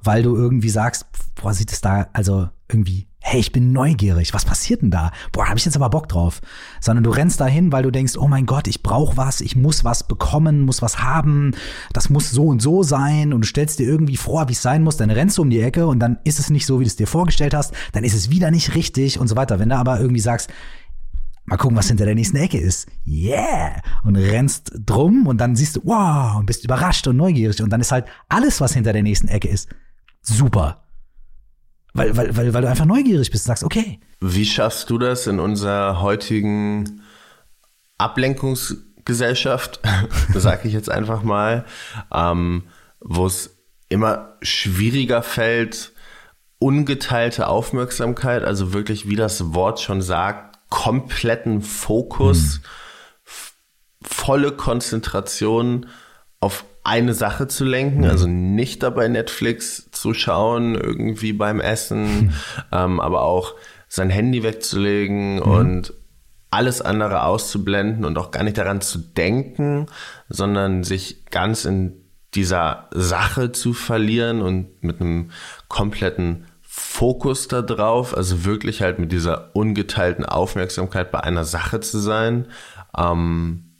weil du irgendwie sagst, boah, sieht es da, also irgendwie hey, ich bin neugierig, was passiert denn da? Boah, habe ich jetzt aber Bock drauf. Sondern du rennst dahin, weil du denkst, oh mein Gott, ich brauche was, ich muss was bekommen, muss was haben, das muss so und so sein und du stellst dir irgendwie vor, wie es sein muss, dann rennst du um die Ecke und dann ist es nicht so, wie du es dir vorgestellt hast, dann ist es wieder nicht richtig und so weiter. Wenn du aber irgendwie sagst, mal gucken, was hinter der nächsten Ecke ist. Yeah! Und rennst drum und dann siehst du, wow, und bist überrascht und neugierig und dann ist halt alles, was hinter der nächsten Ecke ist, super. Weil, weil, weil, weil du einfach neugierig bist und sagst, okay. Wie schaffst du das in unserer heutigen Ablenkungsgesellschaft, sage ich jetzt einfach mal, ähm, wo es immer schwieriger fällt, ungeteilte Aufmerksamkeit, also wirklich, wie das Wort schon sagt, kompletten Fokus, hm. volle Konzentration auf eine Sache zu lenken, also nicht dabei Netflix zu schauen, irgendwie beim Essen, mhm. ähm, aber auch sein Handy wegzulegen mhm. und alles andere auszublenden und auch gar nicht daran zu denken, sondern sich ganz in dieser Sache zu verlieren und mit einem kompletten Fokus da drauf, also wirklich halt mit dieser ungeteilten Aufmerksamkeit bei einer Sache zu sein. Ähm,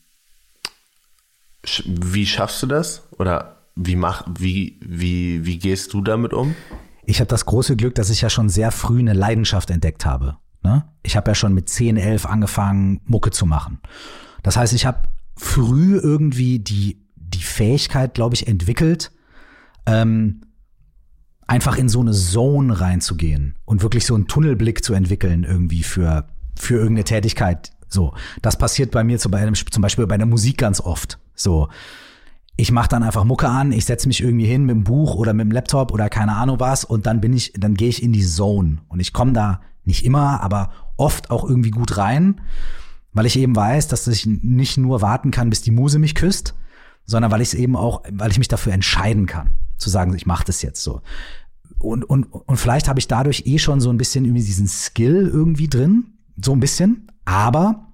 wie schaffst du das? Oder wie, mach, wie, wie, wie gehst du damit um? Ich habe das große Glück, dass ich ja schon sehr früh eine Leidenschaft entdeckt habe. Ne? Ich habe ja schon mit 10, 11 angefangen, Mucke zu machen. Das heißt, ich habe früh irgendwie die, die Fähigkeit, glaube ich, entwickelt, ähm, einfach in so eine Zone reinzugehen und wirklich so einen Tunnelblick zu entwickeln irgendwie für, für irgendeine Tätigkeit. So, das passiert bei mir zum Beispiel bei der Musik ganz oft. So, ich mache dann einfach Mucke an, ich setze mich irgendwie hin mit dem Buch oder mit dem Laptop oder keine Ahnung was und dann bin ich, dann gehe ich in die Zone und ich komme da nicht immer, aber oft auch irgendwie gut rein, weil ich eben weiß, dass ich nicht nur warten kann, bis die Muse mich küsst, sondern weil ich es eben auch, weil ich mich dafür entscheiden kann, zu sagen, ich mache das jetzt so. Und, und, und vielleicht habe ich dadurch eh schon so ein bisschen irgendwie diesen Skill irgendwie drin, so ein bisschen, aber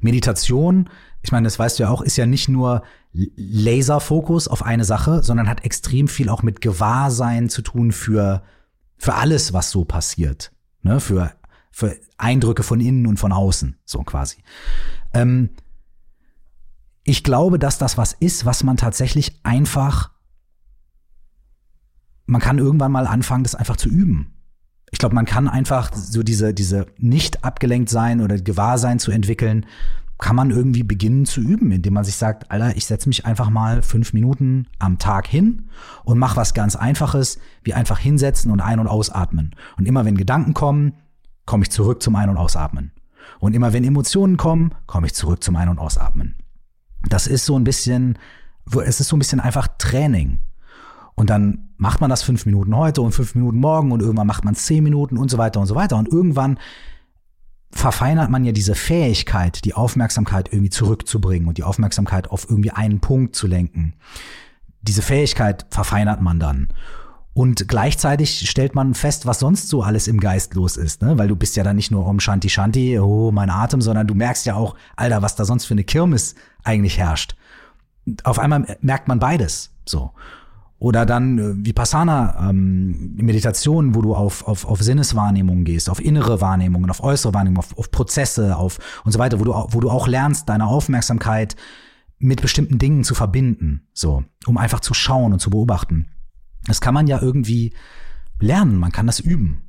Meditation ich meine, das weißt du ja auch, ist ja nicht nur Laserfokus auf eine Sache, sondern hat extrem viel auch mit Gewahrsein zu tun für, für alles, was so passiert. Ne? Für, für Eindrücke von innen und von außen, so quasi. Ähm, ich glaube, dass das was ist, was man tatsächlich einfach, man kann irgendwann mal anfangen, das einfach zu üben. Ich glaube, man kann einfach so diese, diese nicht abgelenkt sein oder Gewahrsein zu entwickeln, kann man irgendwie beginnen zu üben, indem man sich sagt, Alter, ich setze mich einfach mal fünf Minuten am Tag hin und mach was ganz Einfaches, wie einfach hinsetzen und ein- und ausatmen. Und immer wenn Gedanken kommen, komme ich zurück zum Ein- und Ausatmen. Und immer wenn Emotionen kommen, komme ich zurück zum Ein- und Ausatmen. Das ist so ein bisschen, es ist so ein bisschen einfach Training. Und dann macht man das fünf Minuten heute und fünf Minuten morgen und irgendwann macht man zehn Minuten und so weiter und so weiter. Und irgendwann verfeinert man ja diese Fähigkeit, die Aufmerksamkeit irgendwie zurückzubringen und die Aufmerksamkeit auf irgendwie einen Punkt zu lenken. Diese Fähigkeit verfeinert man dann. Und gleichzeitig stellt man fest, was sonst so alles im Geist los ist, ne? Weil du bist ja dann nicht nur um Shanti Shanti, oh, mein Atem, sondern du merkst ja auch, Alter, was da sonst für eine Kirmes eigentlich herrscht. auf einmal merkt man beides. So. Oder dann äh, Vipassana ähm, Meditation, wo du auf, auf, auf Sinneswahrnehmung gehst, auf innere Wahrnehmungen, auf äußere Wahrnehmung, auf, auf Prozesse, auf und so weiter, wo du, wo du auch lernst, deine Aufmerksamkeit mit bestimmten Dingen zu verbinden, so, um einfach zu schauen und zu beobachten. Das kann man ja irgendwie lernen, man kann das üben.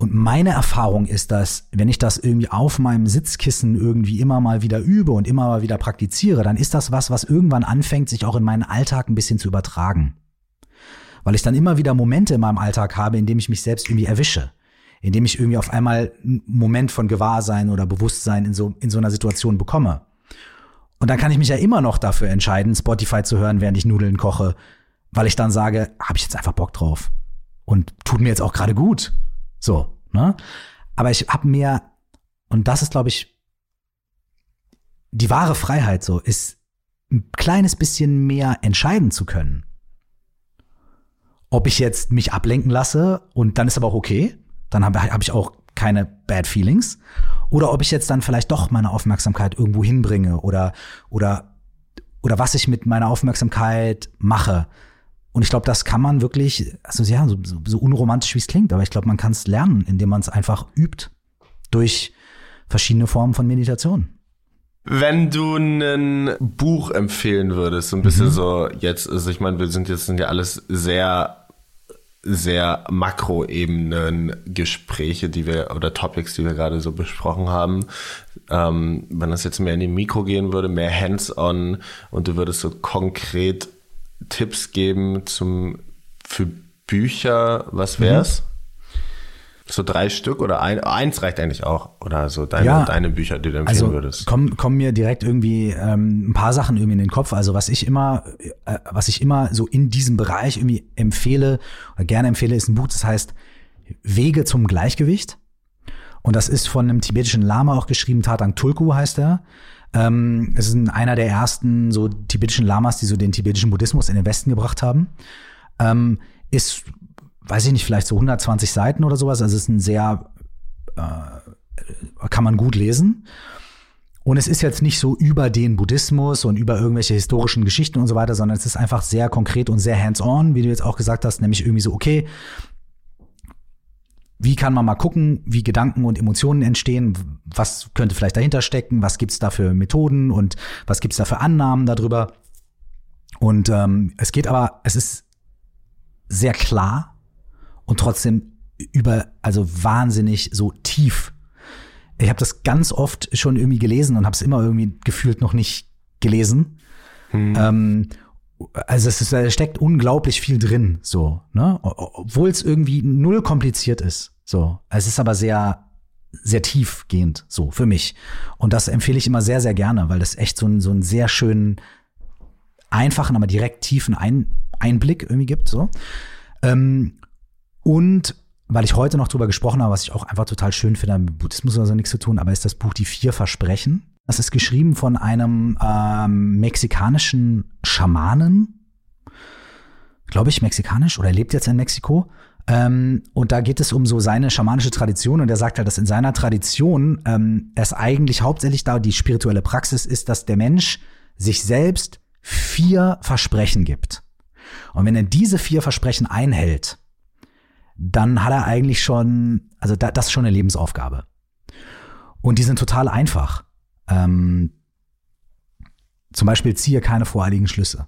Und meine Erfahrung ist, dass wenn ich das irgendwie auf meinem Sitzkissen irgendwie immer mal wieder übe und immer mal wieder praktiziere, dann ist das was, was irgendwann anfängt, sich auch in meinen Alltag ein bisschen zu übertragen. Weil ich dann immer wieder Momente in meinem Alltag habe, in dem ich mich selbst irgendwie erwische. In dem ich irgendwie auf einmal einen Moment von Gewahrsein oder Bewusstsein in so, in so einer Situation bekomme. Und dann kann ich mich ja immer noch dafür entscheiden, Spotify zu hören, während ich Nudeln koche, weil ich dann sage, habe ich jetzt einfach Bock drauf. Und tut mir jetzt auch gerade gut. So, ne? Aber ich habe mir, und das ist, glaube ich, die wahre Freiheit so, ist ein kleines bisschen mehr entscheiden zu können. Ob ich jetzt mich ablenken lasse und dann ist aber auch okay, dann habe hab ich auch keine Bad Feelings. Oder ob ich jetzt dann vielleicht doch meine Aufmerksamkeit irgendwo hinbringe oder, oder, oder was ich mit meiner Aufmerksamkeit mache. Und ich glaube, das kann man wirklich, also ja, so, so unromantisch wie es klingt, aber ich glaube, man kann es lernen, indem man es einfach übt durch verschiedene Formen von Meditation. Wenn du ein Buch empfehlen würdest, so ein bisschen mhm. so jetzt, also ich meine, wir sind jetzt sind ja alles sehr sehr Makroebenen Gespräche, die wir oder Topics, die wir gerade so besprochen haben. Ähm, wenn das jetzt mehr in die Mikro gehen würde, mehr hands-on und du würdest so konkret Tipps geben zum, für Bücher, was wär's? Mhm. So drei Stück oder ein, eins reicht eigentlich auch. Oder so deine, ja, deine Bücher, die du empfehlen also würdest. Kommen, kommen mir direkt irgendwie ähm, ein paar Sachen irgendwie in den Kopf. Also was ich immer, äh, was ich immer so in diesem Bereich irgendwie empfehle oder gerne empfehle, ist ein Buch, das heißt Wege zum Gleichgewicht. Und das ist von einem tibetischen Lama auch geschrieben, Tatang Tulku heißt er. Ähm, es ist einer der ersten so tibetischen Lamas, die so den tibetischen Buddhismus in den Westen gebracht haben. Ähm, ist, weiß ich nicht, vielleicht so 120 Seiten oder sowas. Also es ist ein sehr, äh, kann man gut lesen. Und es ist jetzt nicht so über den Buddhismus und über irgendwelche historischen Geschichten und so weiter, sondern es ist einfach sehr konkret und sehr hands-on, wie du jetzt auch gesagt hast, nämlich irgendwie so, okay, wie kann man mal gucken, wie Gedanken und Emotionen entstehen, was könnte vielleicht dahinter stecken, was gibt's da für Methoden und was gibt's da für Annahmen darüber. Und ähm, es geht aber, es ist sehr klar und trotzdem über, also wahnsinnig so tief. Ich habe das ganz oft schon irgendwie gelesen und habe es immer irgendwie gefühlt noch nicht gelesen. Hm. Ähm, also es ist, da steckt unglaublich viel drin, so, ne? Obwohl es irgendwie null kompliziert ist. So. Es ist aber sehr, sehr tiefgehend, so, für mich. Und das empfehle ich immer sehr, sehr gerne, weil das echt so, ein, so einen sehr schönen, einfachen, aber direkt tiefen Ein Einblick irgendwie gibt, so. Ähm, und weil ich heute noch drüber gesprochen habe, was ich auch einfach total schön finde, mit Buddhismus oder so nichts zu tun, aber ist das Buch Die vier Versprechen das ist geschrieben von einem ähm, mexikanischen Schamanen, glaube ich, mexikanisch oder er lebt jetzt in Mexiko. Ähm, und da geht es um so seine schamanische Tradition und er sagt halt, dass in seiner Tradition ähm, es eigentlich hauptsächlich da die spirituelle Praxis ist, dass der Mensch sich selbst vier Versprechen gibt. Und wenn er diese vier Versprechen einhält, dann hat er eigentlich schon, also das ist schon eine Lebensaufgabe. Und die sind total einfach. Ähm, zum Beispiel ziehe keine voreiligen Schlüsse.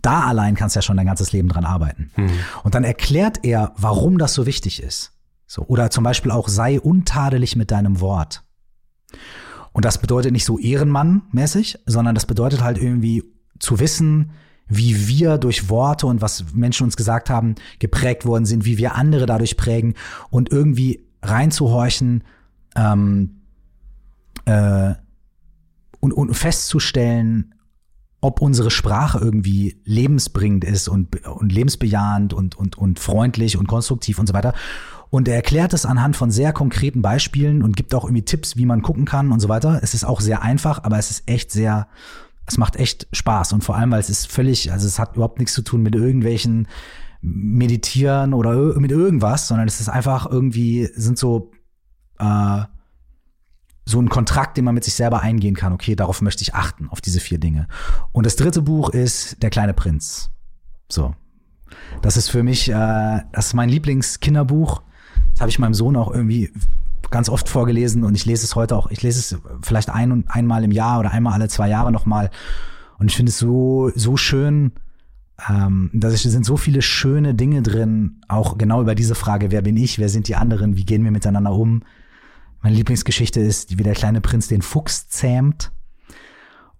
Da allein kannst du ja schon dein ganzes Leben dran arbeiten. Hm. Und dann erklärt er, warum das so wichtig ist. So, oder zum Beispiel auch sei untadelig mit deinem Wort. Und das bedeutet nicht so Ehrenmann-mäßig, sondern das bedeutet halt irgendwie zu wissen, wie wir durch Worte und was Menschen uns gesagt haben, geprägt worden sind, wie wir andere dadurch prägen und irgendwie reinzuhorchen, ähm, äh, und, und festzustellen, ob unsere Sprache irgendwie lebensbringend ist und, und lebensbejahend und, und, und freundlich und konstruktiv und so weiter. Und er erklärt es anhand von sehr konkreten Beispielen und gibt auch irgendwie Tipps, wie man gucken kann und so weiter. Es ist auch sehr einfach, aber es ist echt sehr, es macht echt Spaß. Und vor allem, weil es ist völlig, also es hat überhaupt nichts zu tun mit irgendwelchen Meditieren oder mit irgendwas, sondern es ist einfach irgendwie, sind so äh, so ein Kontrakt, den man mit sich selber eingehen kann. Okay, darauf möchte ich achten, auf diese vier Dinge. Und das dritte Buch ist Der kleine Prinz. So. Das ist für mich, äh, das ist mein Lieblingskinderbuch. Das habe ich meinem Sohn auch irgendwie ganz oft vorgelesen und ich lese es heute auch. Ich lese es vielleicht ein und einmal im Jahr oder einmal alle zwei Jahre nochmal. Und ich finde es so, so schön. Ähm, da sind so viele schöne Dinge drin, auch genau über diese Frage, wer bin ich, wer sind die anderen, wie gehen wir miteinander um. Meine Lieblingsgeschichte ist, wie der kleine Prinz den Fuchs zähmt.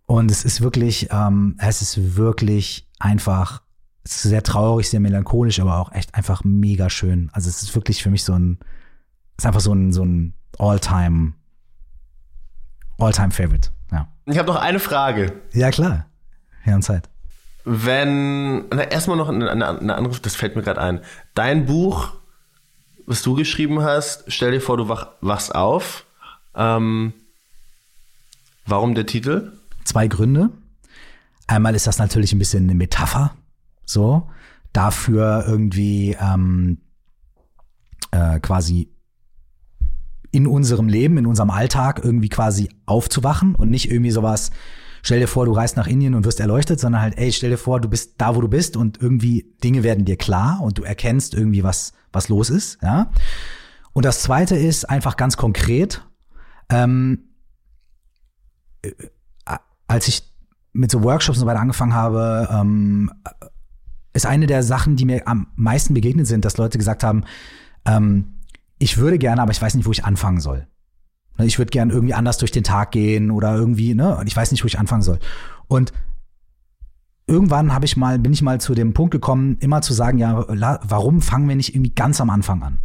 Und es ist wirklich, ähm, es ist wirklich einfach es ist sehr traurig, sehr melancholisch, aber auch echt einfach mega schön. Also es ist wirklich für mich so ein, es ist einfach so ein, so ein All-Time, All-Time-Favorite. Ja. Ich habe noch eine Frage. Ja, klar. Wir haben Zeit. Wenn, na, erstmal noch eine, eine, eine andere, das fällt mir gerade ein. Dein Buch, was du geschrieben hast, stell dir vor, du wach, wachst auf. Ähm, warum der Titel? Zwei Gründe. Einmal ist das natürlich ein bisschen eine Metapher so dafür irgendwie ähm, äh, quasi in unserem Leben, in unserem Alltag irgendwie quasi aufzuwachen und nicht irgendwie sowas, stell dir vor, du reist nach Indien und wirst erleuchtet, sondern halt, ey, stell dir vor, du bist da, wo du bist und irgendwie Dinge werden dir klar und du erkennst irgendwie, was, was los ist, ja. Und das zweite ist einfach ganz konkret, ähm, äh, als ich mit so Workshops und so weiter angefangen habe, ähm, ist eine der Sachen, die mir am meisten begegnet sind, dass Leute gesagt haben, ähm, ich würde gerne, aber ich weiß nicht, wo ich anfangen soll. Ne, ich würde gerne irgendwie anders durch den Tag gehen oder irgendwie, ne, und ich weiß nicht, wo ich anfangen soll. Und irgendwann habe ich mal, bin ich mal zu dem Punkt gekommen, immer zu sagen, ja, warum fangen wir nicht irgendwie ganz am Anfang an?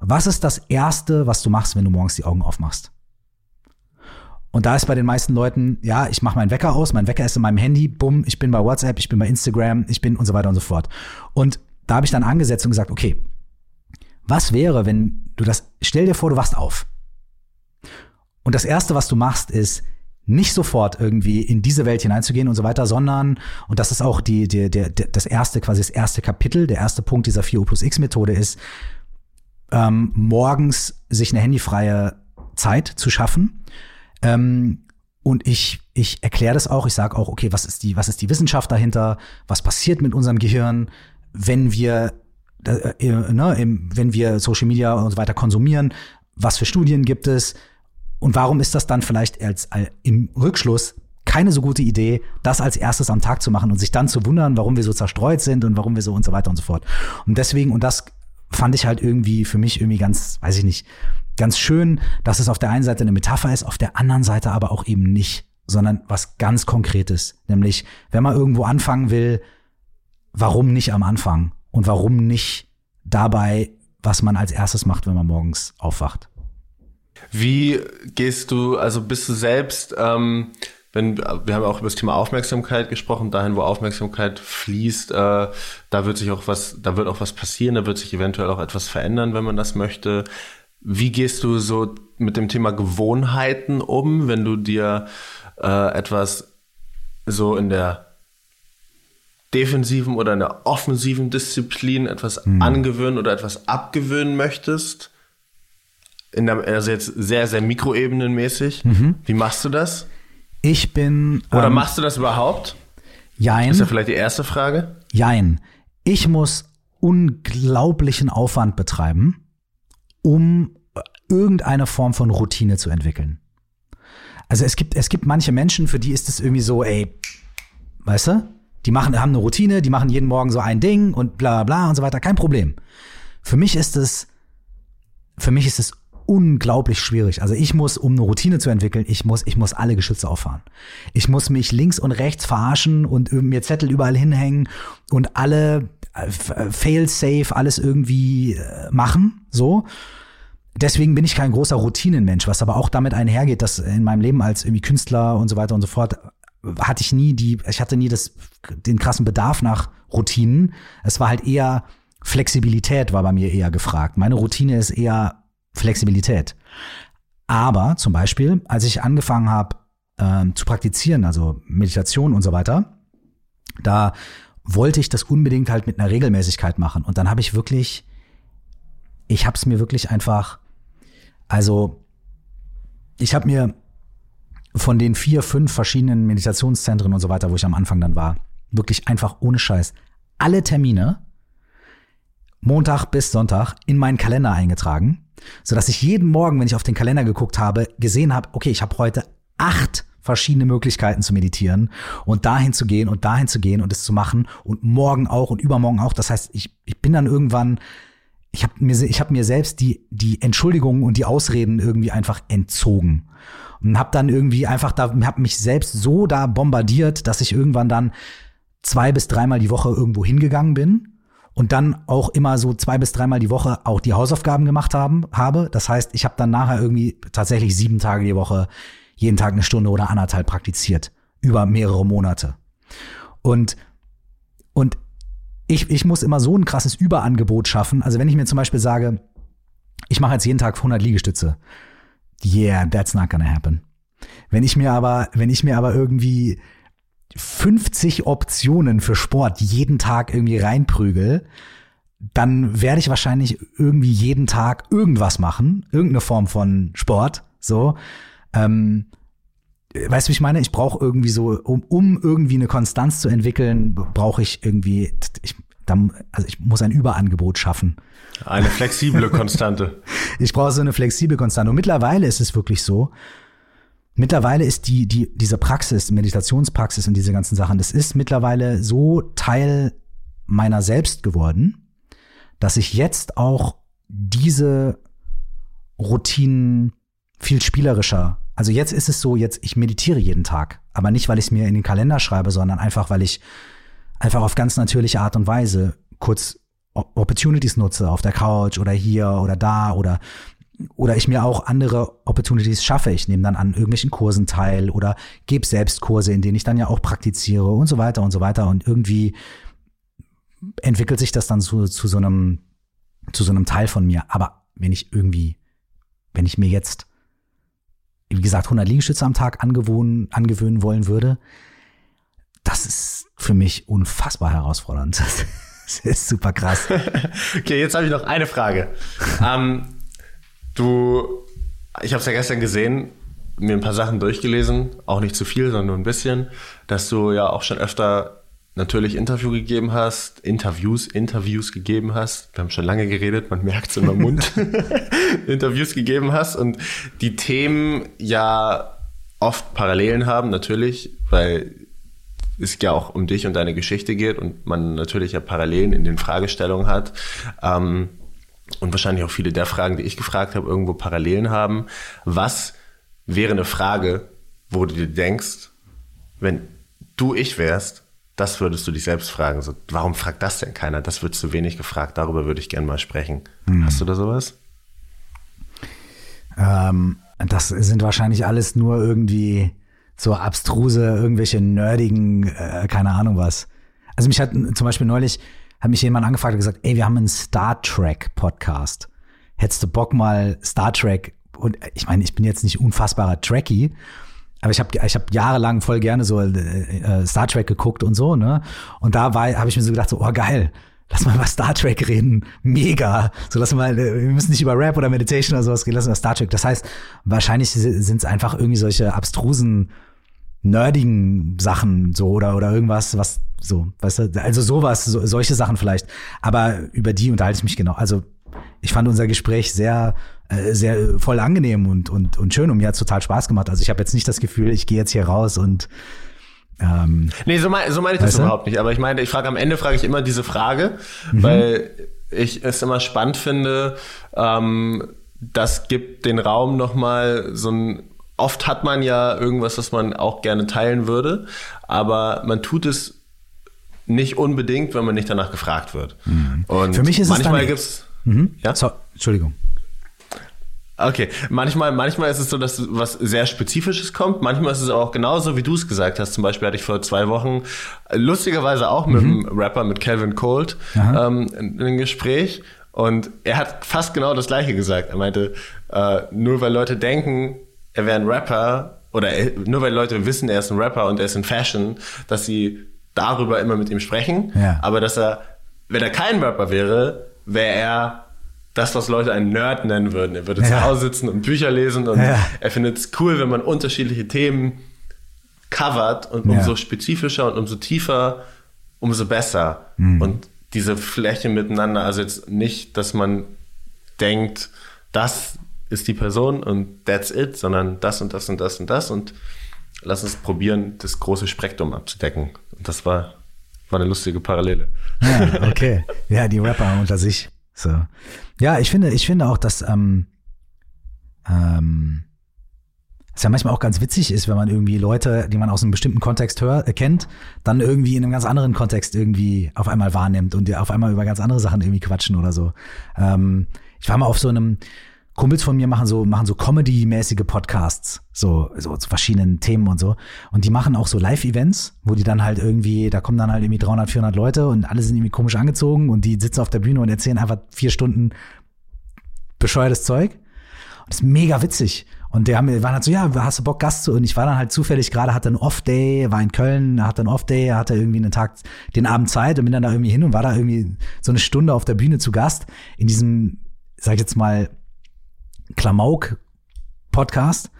Was ist das erste, was du machst, wenn du morgens die Augen aufmachst? Und da ist bei den meisten Leuten, ja, ich mache meinen Wecker aus, mein Wecker ist in meinem Handy, bumm, ich bin bei WhatsApp, ich bin bei Instagram, ich bin und so weiter und so fort. Und da habe ich dann angesetzt und gesagt, okay, was wäre, wenn du das, stell dir vor, du wachst auf. Und das Erste, was du machst, ist, nicht sofort irgendwie in diese Welt hineinzugehen und so weiter, sondern, und das ist auch die, die, die, das erste, quasi das erste Kapitel, der erste Punkt dieser 4U plus X Methode ist, ähm, morgens sich eine handyfreie Zeit zu schaffen. Ähm, und ich, ich erkläre das auch, ich sage auch, okay, was ist die, was ist die Wissenschaft dahinter, was passiert mit unserem Gehirn, wenn wir, äh, äh, ne, wenn wir Social Media und so weiter konsumieren, was für Studien gibt es und warum ist das dann vielleicht als, als im Rückschluss keine so gute Idee, das als erstes am Tag zu machen und sich dann zu wundern, warum wir so zerstreut sind und warum wir so und so weiter und so fort. Und deswegen, und das fand ich halt irgendwie für mich irgendwie ganz, weiß ich nicht, ganz schön, dass es auf der einen Seite eine Metapher ist, auf der anderen Seite aber auch eben nicht, sondern was ganz Konkretes. Nämlich, wenn man irgendwo anfangen will, warum nicht am Anfang? Und warum nicht dabei, was man als erstes macht, wenn man morgens aufwacht? Wie gehst du, also bist du selbst, ähm, wenn wir haben auch über das Thema Aufmerksamkeit gesprochen, dahin, wo Aufmerksamkeit fließt, äh, da wird sich auch was, da wird auch was passieren, da wird sich eventuell auch etwas verändern, wenn man das möchte. Wie gehst du so mit dem Thema Gewohnheiten um, wenn du dir äh, etwas so in der defensiven oder in der offensiven Disziplin etwas mhm. angewöhnen oder etwas abgewöhnen möchtest? In der, also jetzt sehr, sehr mikroebenenmäßig. Mhm. Wie machst du das? Ich bin. Oder ähm, machst du das überhaupt? Jein. Ist ja vielleicht die erste Frage. Jein. Ich muss unglaublichen Aufwand betreiben, um irgendeine Form von Routine zu entwickeln. Also es gibt, es gibt manche Menschen, für die ist es irgendwie so, ey, weißt du, die machen, haben eine Routine, die machen jeden Morgen so ein Ding und bla bla und so weiter, kein Problem. Für mich ist es, für mich ist es unglaublich schwierig. Also ich muss, um eine Routine zu entwickeln, ich muss, ich muss alle Geschütze auffahren. Ich muss mich links und rechts verarschen und mir Zettel überall hinhängen und alle äh, fail safe alles irgendwie äh, machen, so deswegen bin ich kein großer Routinenmensch, was aber auch damit einhergeht, dass in meinem Leben als irgendwie Künstler und so weiter und so fort hatte ich nie die, ich hatte nie das, den krassen Bedarf nach Routinen. Es war halt eher Flexibilität war bei mir eher gefragt. Meine Routine ist eher Flexibilität. Aber zum Beispiel, als ich angefangen habe äh, zu praktizieren, also Meditation und so weiter, da wollte ich das unbedingt halt mit einer Regelmäßigkeit machen. Und dann habe ich wirklich ich habe es mir wirklich einfach, also ich habe mir von den vier, fünf verschiedenen Meditationszentren und so weiter, wo ich am Anfang dann war, wirklich einfach ohne Scheiß alle Termine Montag bis Sonntag in meinen Kalender eingetragen, so dass ich jeden Morgen, wenn ich auf den Kalender geguckt habe, gesehen habe, okay, ich habe heute acht verschiedene Möglichkeiten zu meditieren und dahin zu gehen und dahin zu gehen und es zu machen und morgen auch und übermorgen auch. Das heißt, ich, ich bin dann irgendwann, ich habe mir, ich hab mir selbst die, die Entschuldigungen und die Ausreden irgendwie einfach entzogen und habe dann irgendwie einfach da, habe mich selbst so da bombardiert, dass ich irgendwann dann zwei bis dreimal die Woche irgendwo hingegangen bin und dann auch immer so zwei bis dreimal die Woche auch die Hausaufgaben gemacht haben, habe. Das heißt, ich habe dann nachher irgendwie tatsächlich sieben Tage die Woche jeden Tag eine Stunde oder anderthalb praktiziert über mehrere Monate. Und und ich, ich muss immer so ein krasses Überangebot schaffen. Also wenn ich mir zum Beispiel sage, ich mache jetzt jeden Tag 100 Liegestütze, yeah, that's not gonna happen. Wenn ich mir aber, wenn ich mir aber irgendwie 50 Optionen für Sport jeden Tag irgendwie reinprügel, dann werde ich wahrscheinlich irgendwie jeden Tag irgendwas machen, irgendeine Form von Sport, so. Ähm, weißt du, wie ich meine? Ich brauche irgendwie so, um, um irgendwie eine Konstanz zu entwickeln, brauche ich irgendwie, ich, dann, also ich muss ein Überangebot schaffen. Eine flexible Konstante. ich brauche so eine flexible Konstante. Und mittlerweile ist es wirklich so, mittlerweile ist die, die, diese Praxis, Meditationspraxis und diese ganzen Sachen, das ist mittlerweile so Teil meiner selbst geworden, dass ich jetzt auch diese Routinen viel spielerischer. Also jetzt ist es so, jetzt ich meditiere jeden Tag, aber nicht, weil ich es mir in den Kalender schreibe, sondern einfach, weil ich einfach auf ganz natürliche Art und Weise kurz Opportunities nutze, auf der Couch oder hier oder da oder oder ich mir auch andere Opportunities schaffe. Ich nehme dann an irgendwelchen Kursen teil oder gebe selbst Kurse, in denen ich dann ja auch praktiziere und so weiter und so weiter. Und irgendwie entwickelt sich das dann zu, zu so einem, zu so einem Teil von mir. Aber wenn ich irgendwie, wenn ich mir jetzt, wie gesagt, 100 Liegestütze am Tag angewöhnen, angewöhnen wollen würde, das ist für mich unfassbar herausfordernd. Das ist super krass. okay, jetzt habe ich noch eine Frage. ähm, Du, ich habe es ja gestern gesehen, mir ein paar Sachen durchgelesen, auch nicht zu viel, sondern nur ein bisschen, dass du ja auch schon öfter natürlich Interview gegeben hast, Interviews, Interviews gegeben hast. Wir haben schon lange geredet, man merkt es in meinem Mund. Interviews gegeben hast und die Themen ja oft Parallelen haben, natürlich, weil es ja auch um dich und deine Geschichte geht und man natürlich ja Parallelen in den Fragestellungen hat. Ähm, und wahrscheinlich auch viele der Fragen, die ich gefragt habe, irgendwo Parallelen haben. Was wäre eine Frage, wo du dir denkst, wenn du ich wärst, das würdest du dich selbst fragen. So, warum fragt das denn keiner? Das wird zu wenig gefragt. Darüber würde ich gerne mal sprechen. Mhm. Hast du da sowas? Ähm, das sind wahrscheinlich alles nur irgendwie so abstruse, irgendwelche nerdigen, äh, keine Ahnung was. Also mich hat zum Beispiel neulich hat mich jemand angefragt und gesagt, ey, wir haben einen Star Trek Podcast. Hättest du Bock mal Star Trek und ich meine, ich bin jetzt nicht unfassbarer Trekkie, aber ich habe ich hab jahrelang voll gerne so äh, äh, Star Trek geguckt und so, ne? Und da habe ich mir so gedacht, so, oh geil, lass mal über Star Trek reden. Mega. So lass mal, äh, wir müssen nicht über Rap oder Meditation oder sowas reden, lass mal Star Trek. Das heißt, wahrscheinlich sind es einfach irgendwie solche abstrusen nerdigen Sachen so oder oder irgendwas, was so, weißt du, also sowas, so, solche Sachen vielleicht. Aber über die unterhalte ich mich genau. Also ich fand unser Gespräch sehr, äh, sehr voll angenehm und und und schön und mir hat total Spaß gemacht. Also ich habe jetzt nicht das Gefühl, ich gehe jetzt hier raus und ähm, nee, so, mein, so meine ich das du? überhaupt nicht. Aber ich meine, ich frage am Ende frage ich immer diese Frage, mhm. weil ich es immer spannend finde. Ähm, das gibt den Raum nochmal so ein oft hat man ja irgendwas, was man auch gerne teilen würde, aber man tut es nicht unbedingt, wenn man nicht danach gefragt wird. Mhm. Und Für mich ist manchmal es dann, gibt's mhm. ja? So, Entschuldigung. Okay, manchmal, manchmal ist es so, dass was sehr Spezifisches kommt. Manchmal ist es auch genauso, wie du es gesagt hast. Zum Beispiel hatte ich vor zwei Wochen lustigerweise auch mit mhm. einem Rapper, mit Calvin Colt, ähm, ein Gespräch. Und er hat fast genau das Gleiche gesagt. Er meinte, äh, nur weil Leute denken, er wäre ein Rapper oder er, nur weil Leute wissen, er ist ein Rapper und er ist in Fashion, dass sie darüber immer mit ihm sprechen. Ja. Aber dass er, wenn er kein Rapper wäre, wäre er das, was Leute einen Nerd nennen würden. Er würde ja. zu Hause sitzen und Bücher lesen und ja. er findet es cool, wenn man unterschiedliche Themen covert und umso spezifischer und umso tiefer, umso besser. Mhm. Und diese Fläche miteinander, also jetzt nicht, dass man denkt, das ist die Person und that's it, sondern das und das und das und das und lass uns probieren, das große Spektrum abzudecken. Das war, war eine lustige Parallele. Ja, okay. Ja, die Rapper unter sich. So. Ja, ich finde, ich finde auch, dass ähm, ähm, es ja manchmal auch ganz witzig ist, wenn man irgendwie Leute, die man aus einem bestimmten Kontext hört, äh, kennt, dann irgendwie in einem ganz anderen Kontext irgendwie auf einmal wahrnimmt und die auf einmal über ganz andere Sachen irgendwie quatschen oder so. Ähm, ich war mal auf so einem, Kumpels von mir machen so, machen so Comedy-mäßige Podcasts, so, so zu verschiedenen Themen und so. Und die machen auch so Live-Events, wo die dann halt irgendwie, da kommen dann halt irgendwie 300, 400 Leute und alle sind irgendwie komisch angezogen und die sitzen auf der Bühne und erzählen einfach vier Stunden bescheuertes Zeug. Und das ist mega witzig. Und der haben, waren halt so, ja, hast du Bock, Gast zu? Und ich war dann halt zufällig gerade, hatte einen Off-Day, war in Köln, hatte einen Off-Day, hatte irgendwie einen Tag, den Abend Zeit und bin dann da irgendwie hin und war da irgendwie so eine Stunde auf der Bühne zu Gast in diesem, sag ich jetzt mal, Klamauk-Podcast.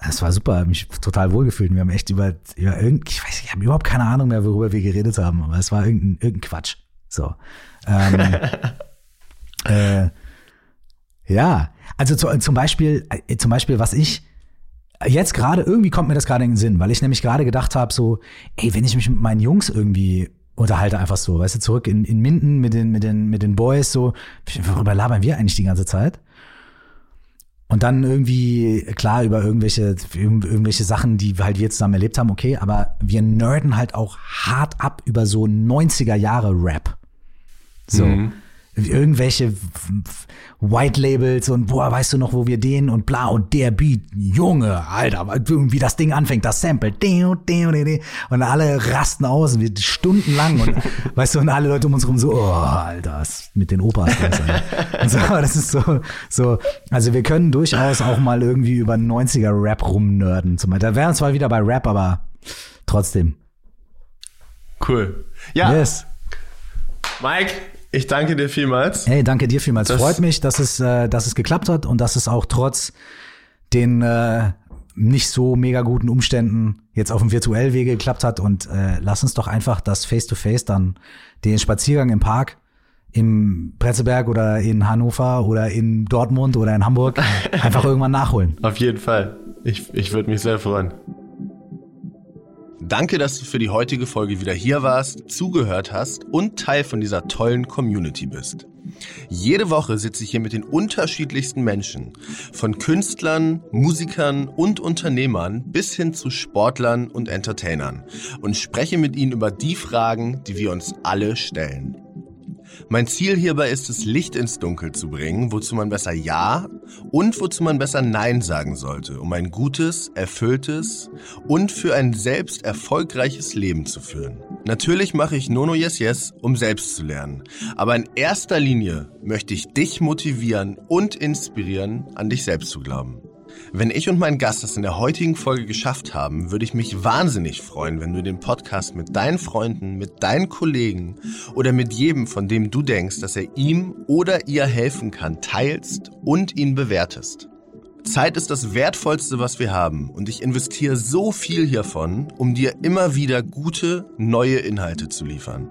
Es war super, mich total wohlgefühlt. Wir haben echt über, über irgend, ich weiß, ich habe überhaupt keine Ahnung mehr, worüber wir geredet haben, aber es war irgendein, irgendein Quatsch. So. Ähm, äh, ja, also zu, zum Beispiel, äh, zum Beispiel, was ich jetzt gerade, irgendwie kommt mir das gerade in den Sinn, weil ich nämlich gerade gedacht habe, so, ey, wenn ich mich mit meinen Jungs irgendwie unterhalte einfach so, weißt du, zurück in, in Minden mit den, mit den, mit den Boys, so, worüber labern wir eigentlich die ganze Zeit? Und dann irgendwie, klar, über irgendwelche, irgendwelche Sachen, die halt wir zusammen erlebt haben, okay, aber wir nerden halt auch hart ab über so 90er Jahre Rap. So. Mhm irgendwelche White Labels und boah, weißt du noch, wo wir den und bla und der Beat, Junge, Alter, wie das Ding anfängt, das Sample, und alle rasten aus, wir stundenlang und weißt du, und alle Leute um uns rum so, oh, Alter, mit den Opas. und so, das ist so, so, also wir können durchaus auch mal irgendwie über 90er Rap rumnörden. Zum Beispiel. Da wären wir zwar wieder bei Rap, aber trotzdem. Cool. Ja. Yes. Mike, ich danke dir vielmals. Hey, danke dir vielmals. Das Freut mich, dass es, äh, dass es geklappt hat und dass es auch trotz den äh, nicht so mega guten Umständen jetzt auf dem virtuellen Wege geklappt hat. Und äh, lass uns doch einfach das Face-to-Face -face dann, den Spaziergang im Park im Pretzelberg oder in Hannover oder in Dortmund oder in Hamburg einfach irgendwann nachholen. Auf jeden Fall. Ich, ich würde mich sehr freuen. Danke, dass du für die heutige Folge wieder hier warst, zugehört hast und Teil von dieser tollen Community bist. Jede Woche sitze ich hier mit den unterschiedlichsten Menschen, von Künstlern, Musikern und Unternehmern bis hin zu Sportlern und Entertainern und spreche mit ihnen über die Fragen, die wir uns alle stellen. Mein Ziel hierbei ist es, Licht ins Dunkel zu bringen, wozu man besser Ja und wozu man besser Nein sagen sollte, um ein gutes, erfülltes und für ein selbst erfolgreiches Leben zu führen. Natürlich mache ich Nono Yes Yes, um selbst zu lernen. Aber in erster Linie möchte ich dich motivieren und inspirieren, an dich selbst zu glauben. Wenn ich und mein Gast das in der heutigen Folge geschafft haben, würde ich mich wahnsinnig freuen, wenn du den Podcast mit deinen Freunden, mit deinen Kollegen oder mit jedem, von dem du denkst, dass er ihm oder ihr helfen kann, teilst und ihn bewertest. Zeit ist das Wertvollste, was wir haben und ich investiere so viel hiervon, um dir immer wieder gute, neue Inhalte zu liefern.